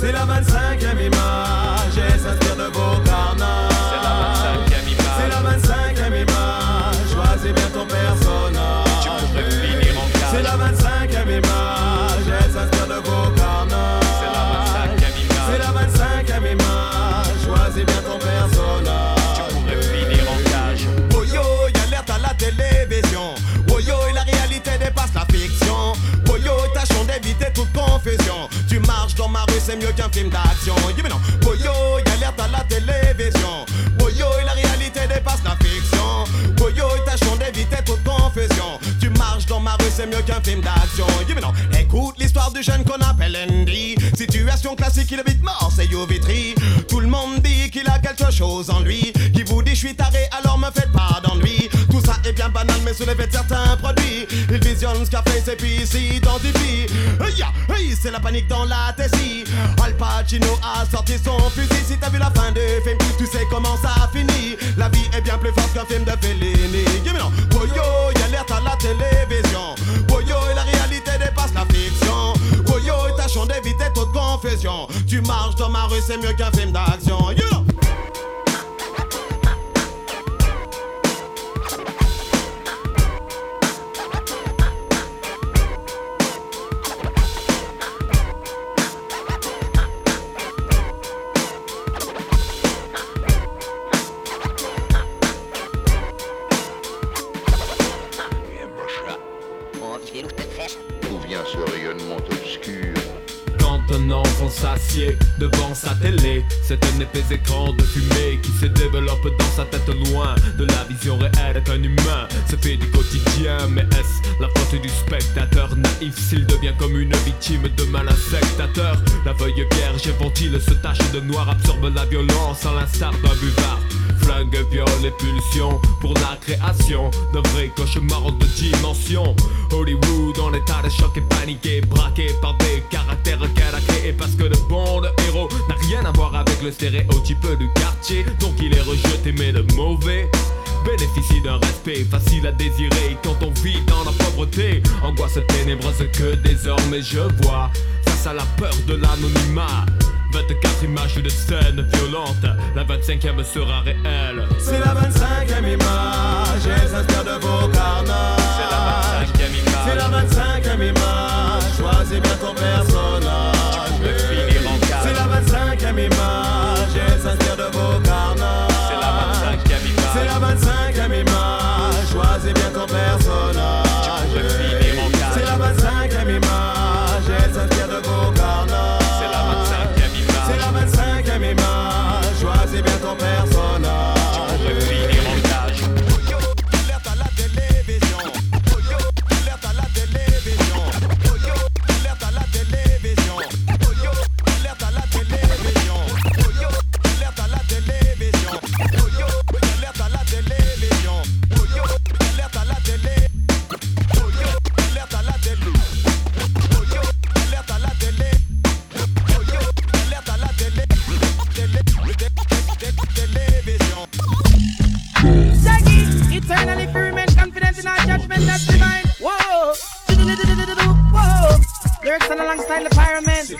C'est la 25 e image, et s'inspire de vos toute. Tu marches dans ma rue, c'est mieux qu'un film d'action. Non. Boyo, y alerte à la télévision. Boyo, la réalité dépasse la fiction. Boyo, tâchons d'éviter toute confusion. Tu marches dans ma rue, c'est mieux qu'un film d'action. Yeah, non. Écoute l'histoire du jeune qu'on appelle Andy. Situation classique, il habite Marseille au Vitry. Tout le monde dit qu'il a quelque chose en lui. Qui vous dit je suis taré, alors me faites pas d'ennui. Est bien banal, mais de certains produits. Il visionne ce qu'a fait et puis s'identifie. Hey, hey, c'est la panique dans la tessie. Al Pacino a sorti son fusil. Si t'as vu la fin du film, tu sais comment ça finit. La vie est bien plus forte qu'un film de Fellini. Boyo, y alerte à la télévision. Boyo, la réalité dépasse la fiction. Boyo, tâchons d'éviter toute confusion. Tu marches dans ma rue, c'est mieux qu'un film d'action. Non. Devant sa télé, c'est un épais écran de fumée qui se développe dans sa tête loin de la vision réelle qu'un humain se fait du quotidien. Mais est-ce la faute du spectateur naïf s'il devient comme une victime de malin sectateur La feuille vierge ventile se tache de noir, absorbe la violence à l'instar d'un buvard. Flingue, viol et pulsion pour la création d'un vrai cauchemar de dimension. Hollywood en état de choc et paniqué, braqué par des caractères qu'elle a créés parce que le bon le héros n'a rien à voir avec le stéréotype du quartier. Donc il est rejeté, mais le mauvais bénéficie d'un respect facile à désirer quand on vit dans la pauvreté. Angoisse ténébreuse que désormais je vois face à la peur de l'anonymat. 24 images de scène violente, la 25e sera réelle. C'est la 25e image, elle s'inspire de vos carnages. C'est la 25e image. C'est la 25e image, choisis bien ton personnage. Tu pourrais finir en cage. C'est la 25e image,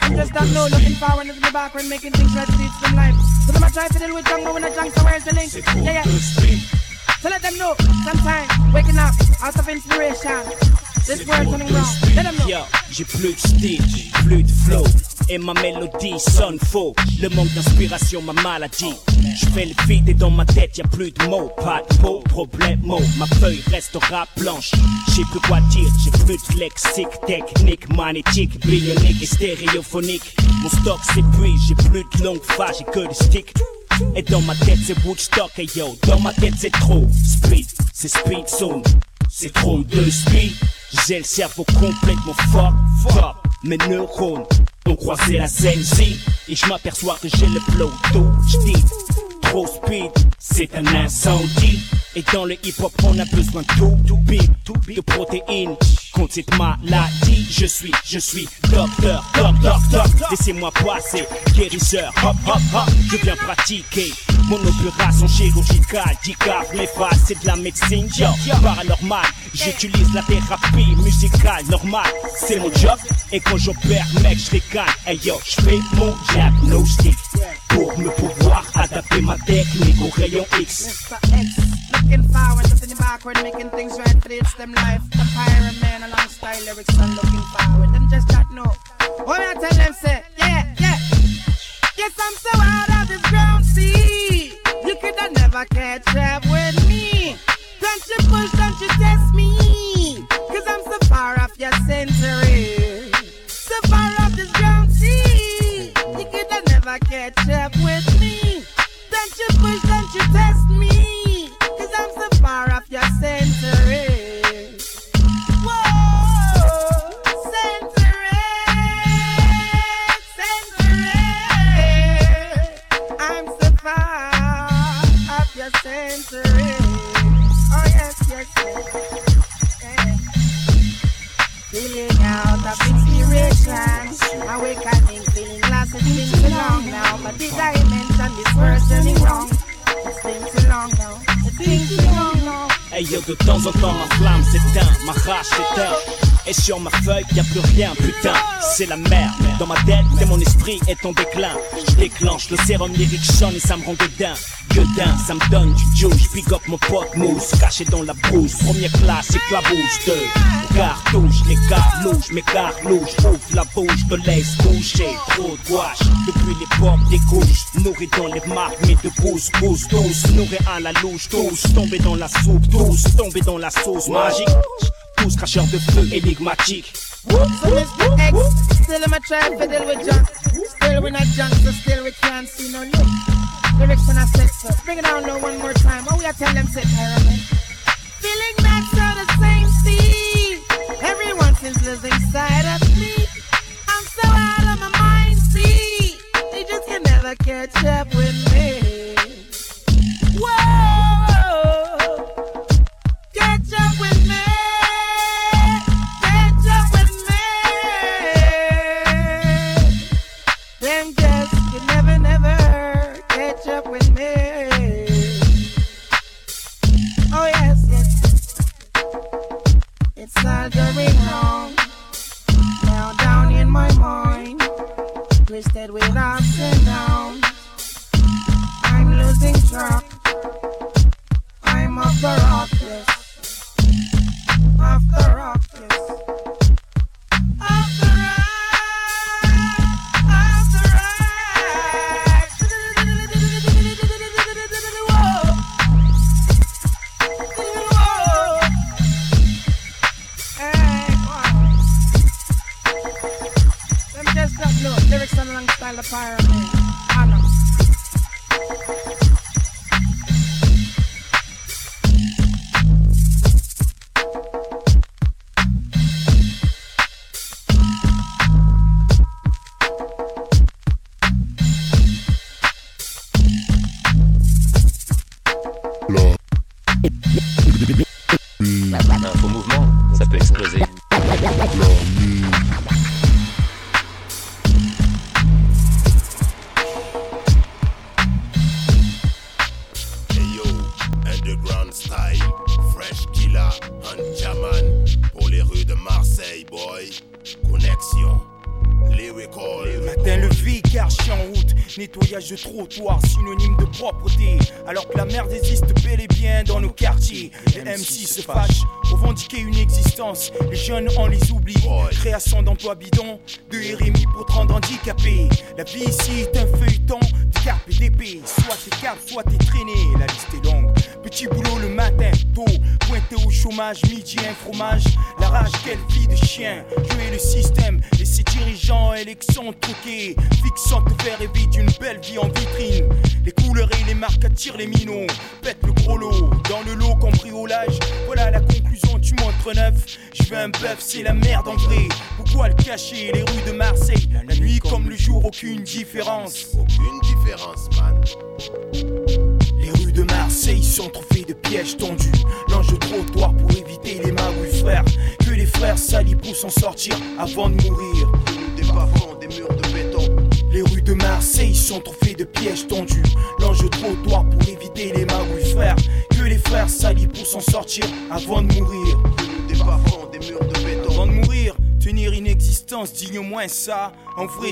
I'm just don't know, looking forward, looking back when making things right teach them life. So them I try to deal with jungle when I junk, so where's the link? Yeah, yeah. So let them know, sometime, waking up, out of inspiration. This world turning wrong. Let them know. Yo, j'ai plus de style, plus de flow. Et ma mélodie sonne faux. Le manque d'inspiration, ma maladie. Je fais le vide et dans ma tête y a plus de mots. Pas de mots, problème, mots. Ma feuille restera blanche. J'ai plus quoi dire, j'ai plus de lexique, technique, magnétique, bionique et stéréophonique. Mon stock s'épuise, j'ai plus de longue phase, j'ai que des sticks. Et dans ma tête c'est Woodstock, et yo, dans ma tête c'est trop speed, c'est speed zone, c'est trop de speed. J'ai le cerveau complètement fuck, fuck. Mes neurones ont croisé la scène et je m'aperçois que j'ai le flow tout c'est un incendie. Et dans le hip-hop, on a besoin de tout, de protéines. Contre cette maladie, je suis, je suis docteur, docteur, docteur. Laissez-moi passer, guérisseur, hop, hop, hop. Je viens pratiquer mon opération chirurgicale. Dicap, mes faces, c'est de la médecine, yo. Paranormal, j'utilise la thérapie musicale normale. C'est mon job, et quand j'opère, mec, je ricane. Hey yo, je fais mon diagnostic pour me pouvoir adapter ma technique rayon X. Looking forward, looking backward, making things right for the them life. The pirate man along style lyrics and looking forward. Them just not know. What I tell them say, yeah, yeah. Yes, I'm so out of this ground, see. You could have never catch up with me. Don't you push, don't you test me. Cause I'm so far off your century. So far off this ground, see. You could have never catch up don't you test me. Cause I'm so far off your century. Whoa. I'm so far off your. Oh yes, yes, yes. Feeling out of inspiration, awakening, feeling lost. It's been too long now, but the dimension this world's turning wrong. It's been too long now. It's been too long now. Hey yo, de temps en temps ma flamme s'éteint, ma rage s'éteint. Et sur ma feuille, y a plus rien, putain, c'est la merde. Dans ma tête, et mon esprit est en déclin. Je déclenche le sérum lyrique et ça me rend godin. Godin, ça me donne du juice. Pick up mon pote mousse, caché dans la brousse. Première classe, éclabousse de cartouche, les carlouches, mes carlouches. Ouvre la bouche, te laisse bouger. Trop de gouache, depuis l'époque des couches. Nourris dans les marques, mais de pouce, pouce, tous. Nourris à la louche, tous. Tombés dans la soupe, tous. Tombés dans la sauce magique. Tous cracheurs de feu. So Mr. X, still to deal with junk. Still we not junk, so still we can't see no look. Lyrics and I sex, so bring it down now one more time. What we are tell them pyramid. Feeling that's all the same see. Everyone seems losing sight of me. I'm so out of my mind, see. They just can never catch up with me.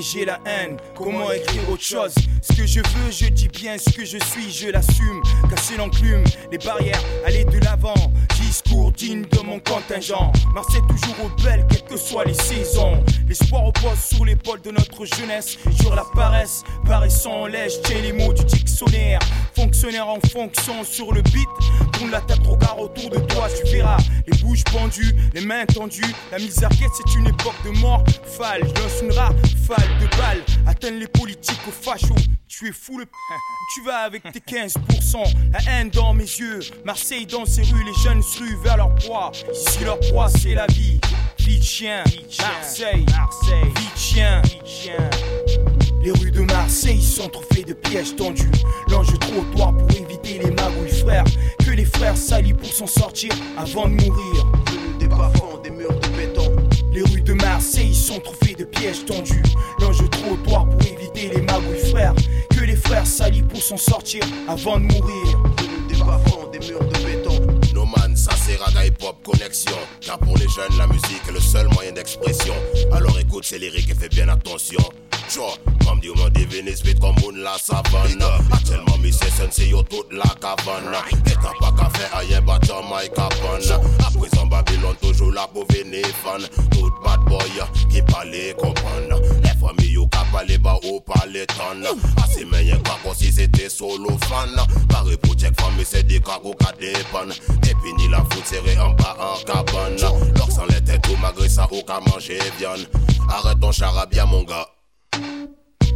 J'ai la haine. Comment écrire autre chose? Ce que je veux, je dis bien. Ce que je suis, je l'assume. Casser l'enclume, les barrières, aller de l'avant. Discours digne de mon contingent. Marseille toujours au bel, quelles que soient les saisons. De notre jeunesse. Sur la paresse, paraissant en lèche. Tiens les mots du dictionnaire. Fonctionnaire en fonction sur le beat. Tourne la tête, regarde autour de toi, tu verras. Les bouches pendues, les mains tendues. La misère quête, c'est une époque de mort. Fal, je lance une rafale de balles. Atteindre les politiques au facho. Tu es fou le. Tu vas avec tes 15%. La haine dans mes yeux. Marseille dans ses rues, les jeunes se ruent vers leur proie. Ici leur proie, c'est la vie. Vie de chien. Marseille. Marseille. Vie de chien. Les rues de Marseille sont trop faites de pièges tendus. L'enjeu trottoir pour éviter les magouilles frères. Que les frères salis pour s'en sortir avant de mourir. Des des murs de béton. Les rues de Marseille sont trop faites de pièges tendus. L'enjeu trottoir pour éviter les magouilles frères. Frères salis pour s'en sortir avant de mourir. Des bas-fonds, des murs de béton. No man, ça c'est raga hip hop connexion. Car pour les jeunes, la musique est le seul moyen d'expression. Alors écoute ces lyriques et fais bien attention. Mam diyo man devine spit kon moun la savana Atelman mi se sensi yo tout la kavana Getan pa ka fe ayen kapan Aprezan Babylon toujou la pou vene fan. Tout bad boy hein, ki pale kompan Le fami yo ka pale ba ou pale tan Ase menyen kwa kon si se te solo fan. Pare pou chek fami se de kago ka depan Depini la fout sere an ba an kaban Lok san le tetou magre sa ou ka manje vyan Arret ton charabia mon ga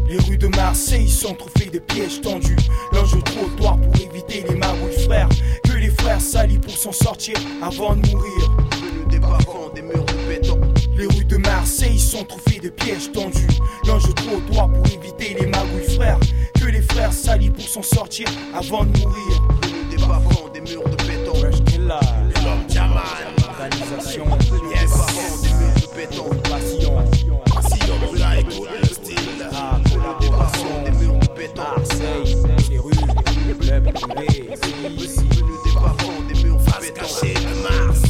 les rues de Marseille sont trop faites de pièges tendus. L'enjeu trottoir pour éviter les magouilles frères. Que les frères salis pour s'en sortir avant de mourir. Des bas-fonds, des murs de béton. Les rues de Marseille sont de pièges tendus. L'enjeu trottoir pour éviter les magouilles frères. Que les frères salis pour s'en sortir avant de mourir. Des murs de béton. L'homme Jaman. Organisation. Des bas-fonds, des murs de béton. Marseille, les rues, les clubs privés. Des des murs. Caché de Mars.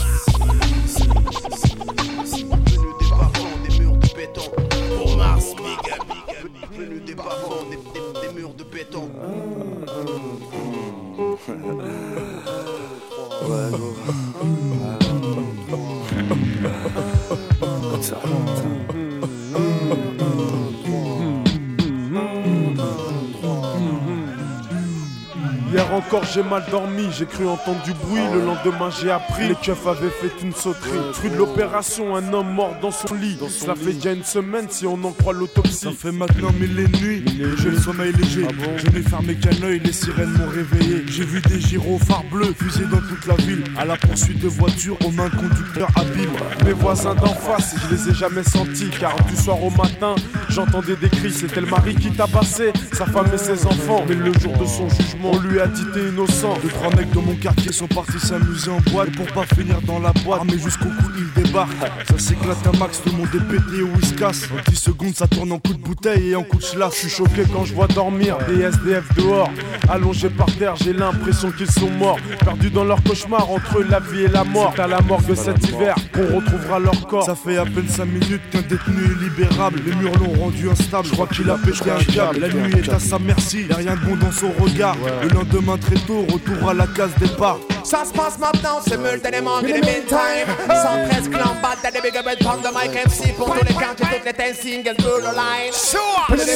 Des des murs de béton. Pour Mars, big up. Venu des des, des- des murs de béton. Comme ça. Hier encore j'ai mal dormi, j'ai cru entendre du bruit, le lendemain j'ai appris. Les keufs avaient fait une sauterie. Fruit de l'opération, un homme mort dans son lit. Cela fait déjà une semaine si on en croit l'autopsie. Ça fait maintenant mille et nuits, j'ai le sommeil léger. je n'ai fermé qu'un œil, les sirènes m'ont réveillé. J'ai vu des gyrophares bleus fusés dans toute la ville. À la poursuite de voitures, aux mains conducteurs habiles. Mes voisins d'en face, je les ai jamais sentis. Car du soir au matin, j'entendais des cris. C'était le mari qui tabassait sa femme et ses enfants. Mais le jour de son jugement, on lui a dit t'es innocent Deux, trois mecs de mon quartier sont partis s'amuser en boîte pour pas finir dans la boîte. Mais jusqu'au cou, ils débarquent. Ça s'éclate un max, tout le monde est pété ou il se casse. En 10 secondes, ça tourne en coup de bouteille et en coup de Je schlass. suis choqué quand je vois dormir des SDF dehors Allongés par terre, j'ai l'impression qu'ils sont morts Perdus dans leur cauchemar entre la vie et la mort à la morgue cet hiver qu'on retrouvera leur corps Ça fait à peine 5 minutes qu'un détenu est libérable. Les murs l'ont rendu instable. Je crois qu'il a pété un câble. La nuit est à sa merci. Y'a rien de bon dans son regard. Le lendemain, très tôt, retour à la case départ. Ça se passe maintenant, c'est in the meantime. 113 clans, bad big up from the mic MC Pour tous les camps, toutes les 10 singles, blue line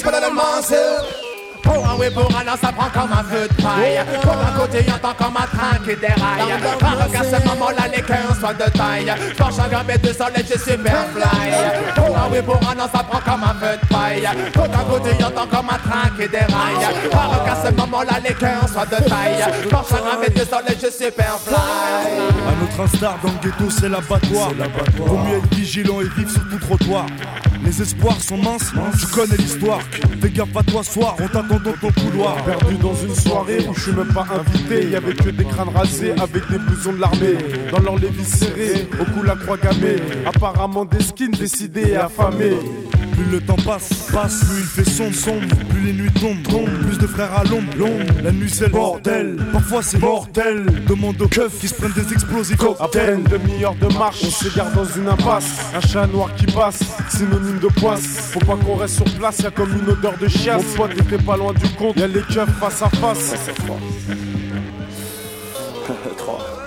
pas de muscle pour un oui, pour un an, ça prend comme un feu de paille. Pour un côté, y'entend comme un train qui déraille. Par regard, ce moment-là, les cœurs soient de taille. Penche un gramme de soleil, j'ai super fly. Pour un oui, pour un an, ça prend comme un feu de paille. Pour un côté, y'entend comme un train qui déraille. Par regard, ce moment-là, les cœurs soient de taille. Penche un gramme de soleil, j'ai super fly. À notre Être un star dans le ghetto, c'est l'abattoir. Vaut mieux être vigilant et vivre sur tout trottoir. Les espoirs sont minces, tu connais l'histoire. Fais gaffe à toi soir, on t'attend dans ton couloir. Perdu dans une soirée où je suis même pas invité. Y avait que des crânes rasés avec des blousons de l'armée. Dans leur lévis serrés, au cou la croix gammée. Apparemment des skins décidés et affamés plus le temps passe, passe, plus il fait sombre, sombre, plus les nuits tombent, tombent, plus de frères à l'ombre, l'ombre, la nuit c'est le bordel, parfois c'est mortel, demande aux keufs qui se prennent des explosifs, après une demi-heure de marche, on s'égare dans une impasse, un chat noir qui passe, synonyme de poisse, faut pas qu'on reste sur place, y a comme une odeur de chiasse, mon pote était pas loin du compte, y a les keufs face à face, 3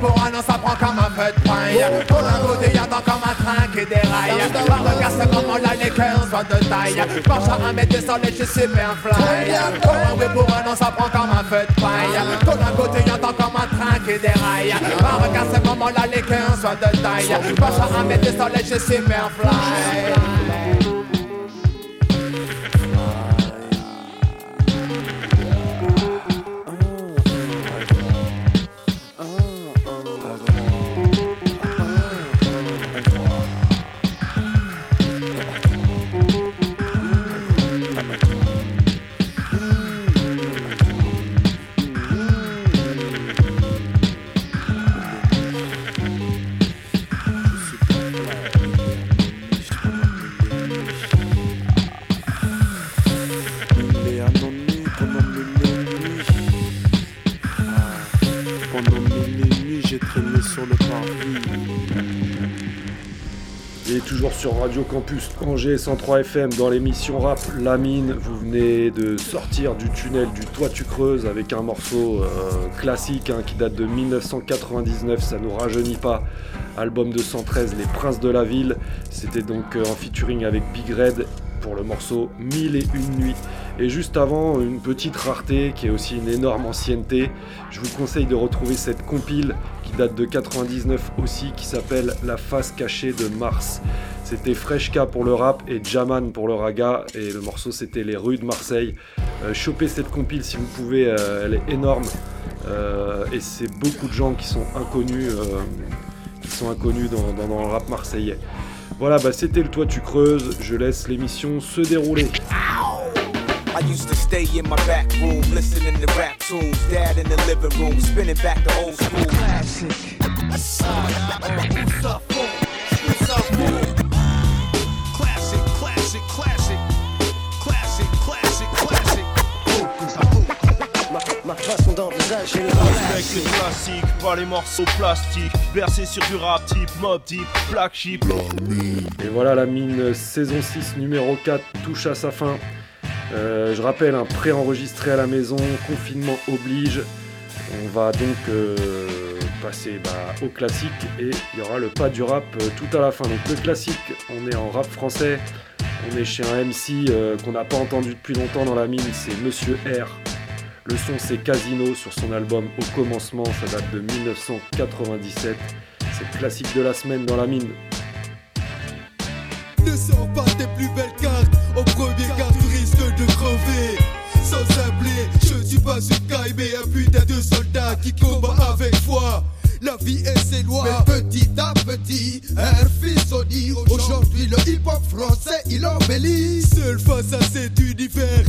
pour un non, ça prend comme un feu de paille. Pour un côté, y'attend comme un train qui déraille. Par le casse comme on l'a les 15 fois de taille. Marche à un mètre de soleil, je suis super fly. Pour un oui, pour un non, ça prend comme un feu de paille. Pour un côté, y'attend comme un train qui déraille. Par le casse comme on l'a les 15 fois de taille. Marche à un mètre de soleil, je suis super fly. Campus Angers 103 FM dans l'émission rap La Mine. Vous venez de sortir du tunnel du Toit tu creuses avec un morceau euh, classique hein, qui date de 1999. Ça nous rajeunit pas. Album de 113 Les Princes de la Ville. C'était donc euh, en featuring avec Big Red pour le morceau Mille et une nuits. Et juste avant, une petite rareté qui est aussi une énorme ancienneté. Je vous conseille de retrouver cette compile qui date de 99 aussi, qui s'appelle La face cachée de Mars. C'était Freshka pour le rap et Jaman pour le raga, et le morceau c'était Les rues de Marseille. Euh, chopez cette compile si vous pouvez, euh, elle est énorme, Euh, et c'est beaucoup de gens qui sont inconnus, qui sont inconnus dans, dans- dans le rap marseillais. Voilà, bah c'était le Toit tu creuses, je laisse l'émission se dérouler. I used to stay in my back room, listening to rap tunes. Dad in the living room, spinning back the old school. Classic. Classic, classic, classic. Classic, classic, classic. Ma façon d'envisager le Avec les classiques, pas les morceaux plastiques. Bercé sur du rap type, mob type, black sheep. Et voilà, la mine saison 6 numéro 4 touche à sa fin. Euh, je rappelle, un pré-enregistré à la maison, confinement oblige. On va donc euh, passer bah, au classique et il y aura le pas du rap euh, tout à la fin. Donc le classique, on est en rap français, on est chez un MC qu'on n'a pas entendu depuis longtemps dans la mine, c'est Monsieur R. Le son c'est Casino sur son album Au commencement, ça date de 1997. C'est le classique de la semaine dans la mine. Mais un putain de soldat qui combat avec foi. La vie et ses lois. Mais petit à petit, un fils on dit Aujourd'hui le hip-hop français il embellit. Seul face à cet univers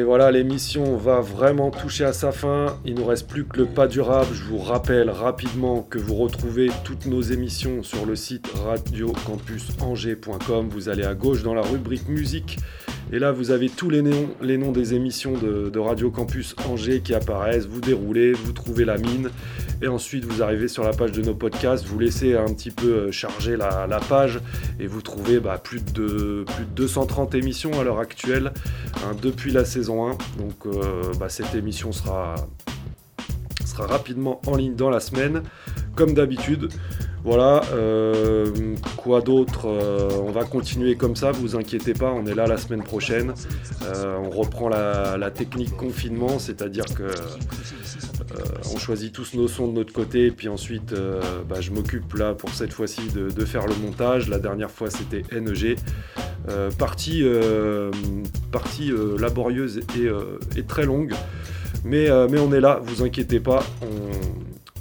Et voilà, l'émission va vraiment toucher à sa fin. Il nous reste plus que le pas durable. Je vous rappelle rapidement que vous retrouvez toutes nos émissions sur le site radiocampusangers.com. Vous allez à gauche dans la rubrique musique. Et là, vous avez tous les noms, des émissions de, Radio Campus Angers qui apparaissent. Vous déroulez, vous trouvez la mine. Et ensuite, vous arrivez sur la page de nos podcasts. Vous laissez un petit peu euh, charger la, la page. Et vous trouvez bah, plus, de, plus de 230 émissions à l'heure actuelle hein, depuis la saison 1. Donc, euh, bah, cette émission sera, sera rapidement en ligne dans la semaine, comme d'habitude. Voilà, euh, quoi d'autre Euh, On va continuer comme ça, vous inquiétez pas, on est là la semaine prochaine. Euh, on reprend la, technique confinement, c'est-à-dire que on choisit tous nos sons de notre côté, et puis ensuite bah, je m'occupe là pour cette fois-ci de, faire le montage. La dernière fois c'était NEG. Partie partie laborieuse et, très longue. Mais, on est là, vous inquiétez pas.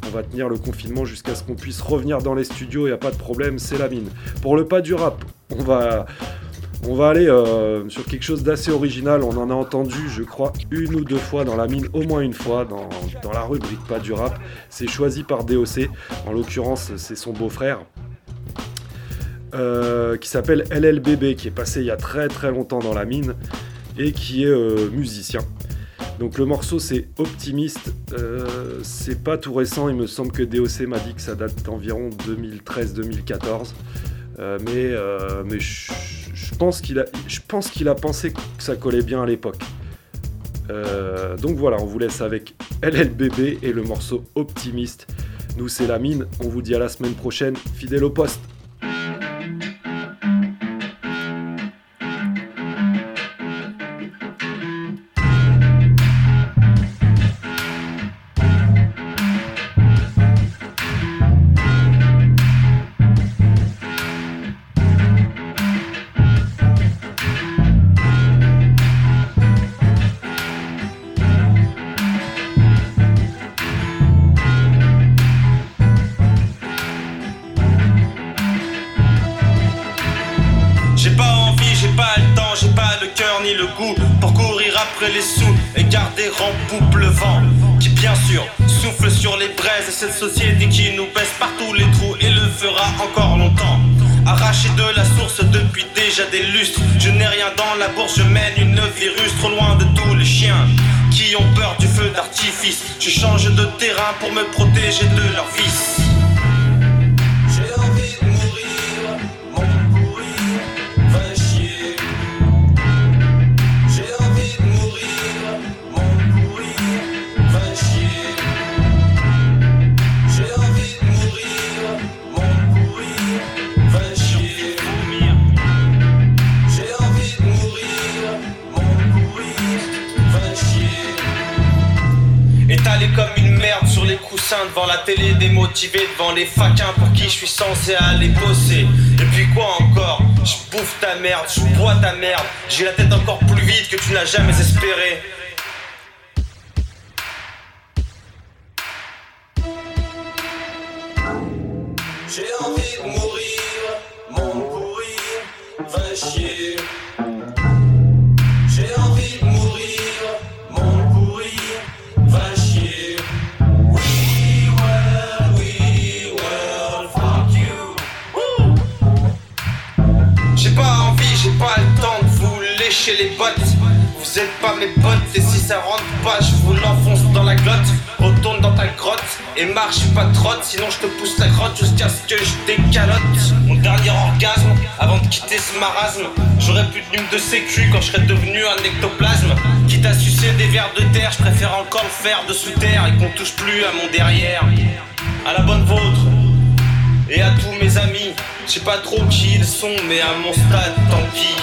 On va tenir le confinement jusqu'à ce qu'on puisse revenir dans les studios, il n'y a pas de problème, c'est la mine. Pour le pas du rap, on va, aller euh, sur quelque chose d'assez original. On en a entendu, je crois, une ou deux fois dans la mine, au moins une fois, dans, dans la rubrique pas du rap. C'est choisi par DOC, en l'occurrence, c'est son beau-frère. euh, qui s'appelle LLBB, qui est passé il y a très très longtemps dans la mine et qui est euh, musicien. Donc le morceau c'est Optimiste, Euh, c'est pas tout récent, il me semble que DOC m'a dit que ça date d'environ 2013-2014. Euh, mais euh, je pense qu'il a, a pensé que ça collait bien à l'époque. Donc voilà, on vous laisse avec LLBB et le morceau Optimiste. Nous c'est la mine, on vous dit à la semaine prochaine, fidèle au poste. Je n'ai rien dans la bourse, je mène une virus trop loin de tous les chiens qui ont peur du feu d'artifice. Je change de terrain pour me protéger de leur fils. Télé, démotivé devant les faquins pour qui je suis censé aller bosser. Et puis quoi encore? Je bouffe ta merde, je bois ta merde, j'ai la tête encore plus vide que tu n'as jamais espéré. Lécher les bottes. Vous êtes pas mes potes et si ça rentre pas, je vous l'enfonce dans la glotte. Retourne dans ta grotte et marche pas trotte, sinon je te pousse la grotte jusqu'à ce que je décalote. Mon dernier orgasme, avant de quitter ce marasme, j'aurais plus de nume de sécu quand je serais devenu un ectoplasme. Quitte à sucer des vers de terre, je préfère encore le faire de sous terre et qu'on touche plus à mon derrière. À la bonne vôtre et à tous mes amis. Je sais pas trop qui ils sont, mais à mon stade, tant pis.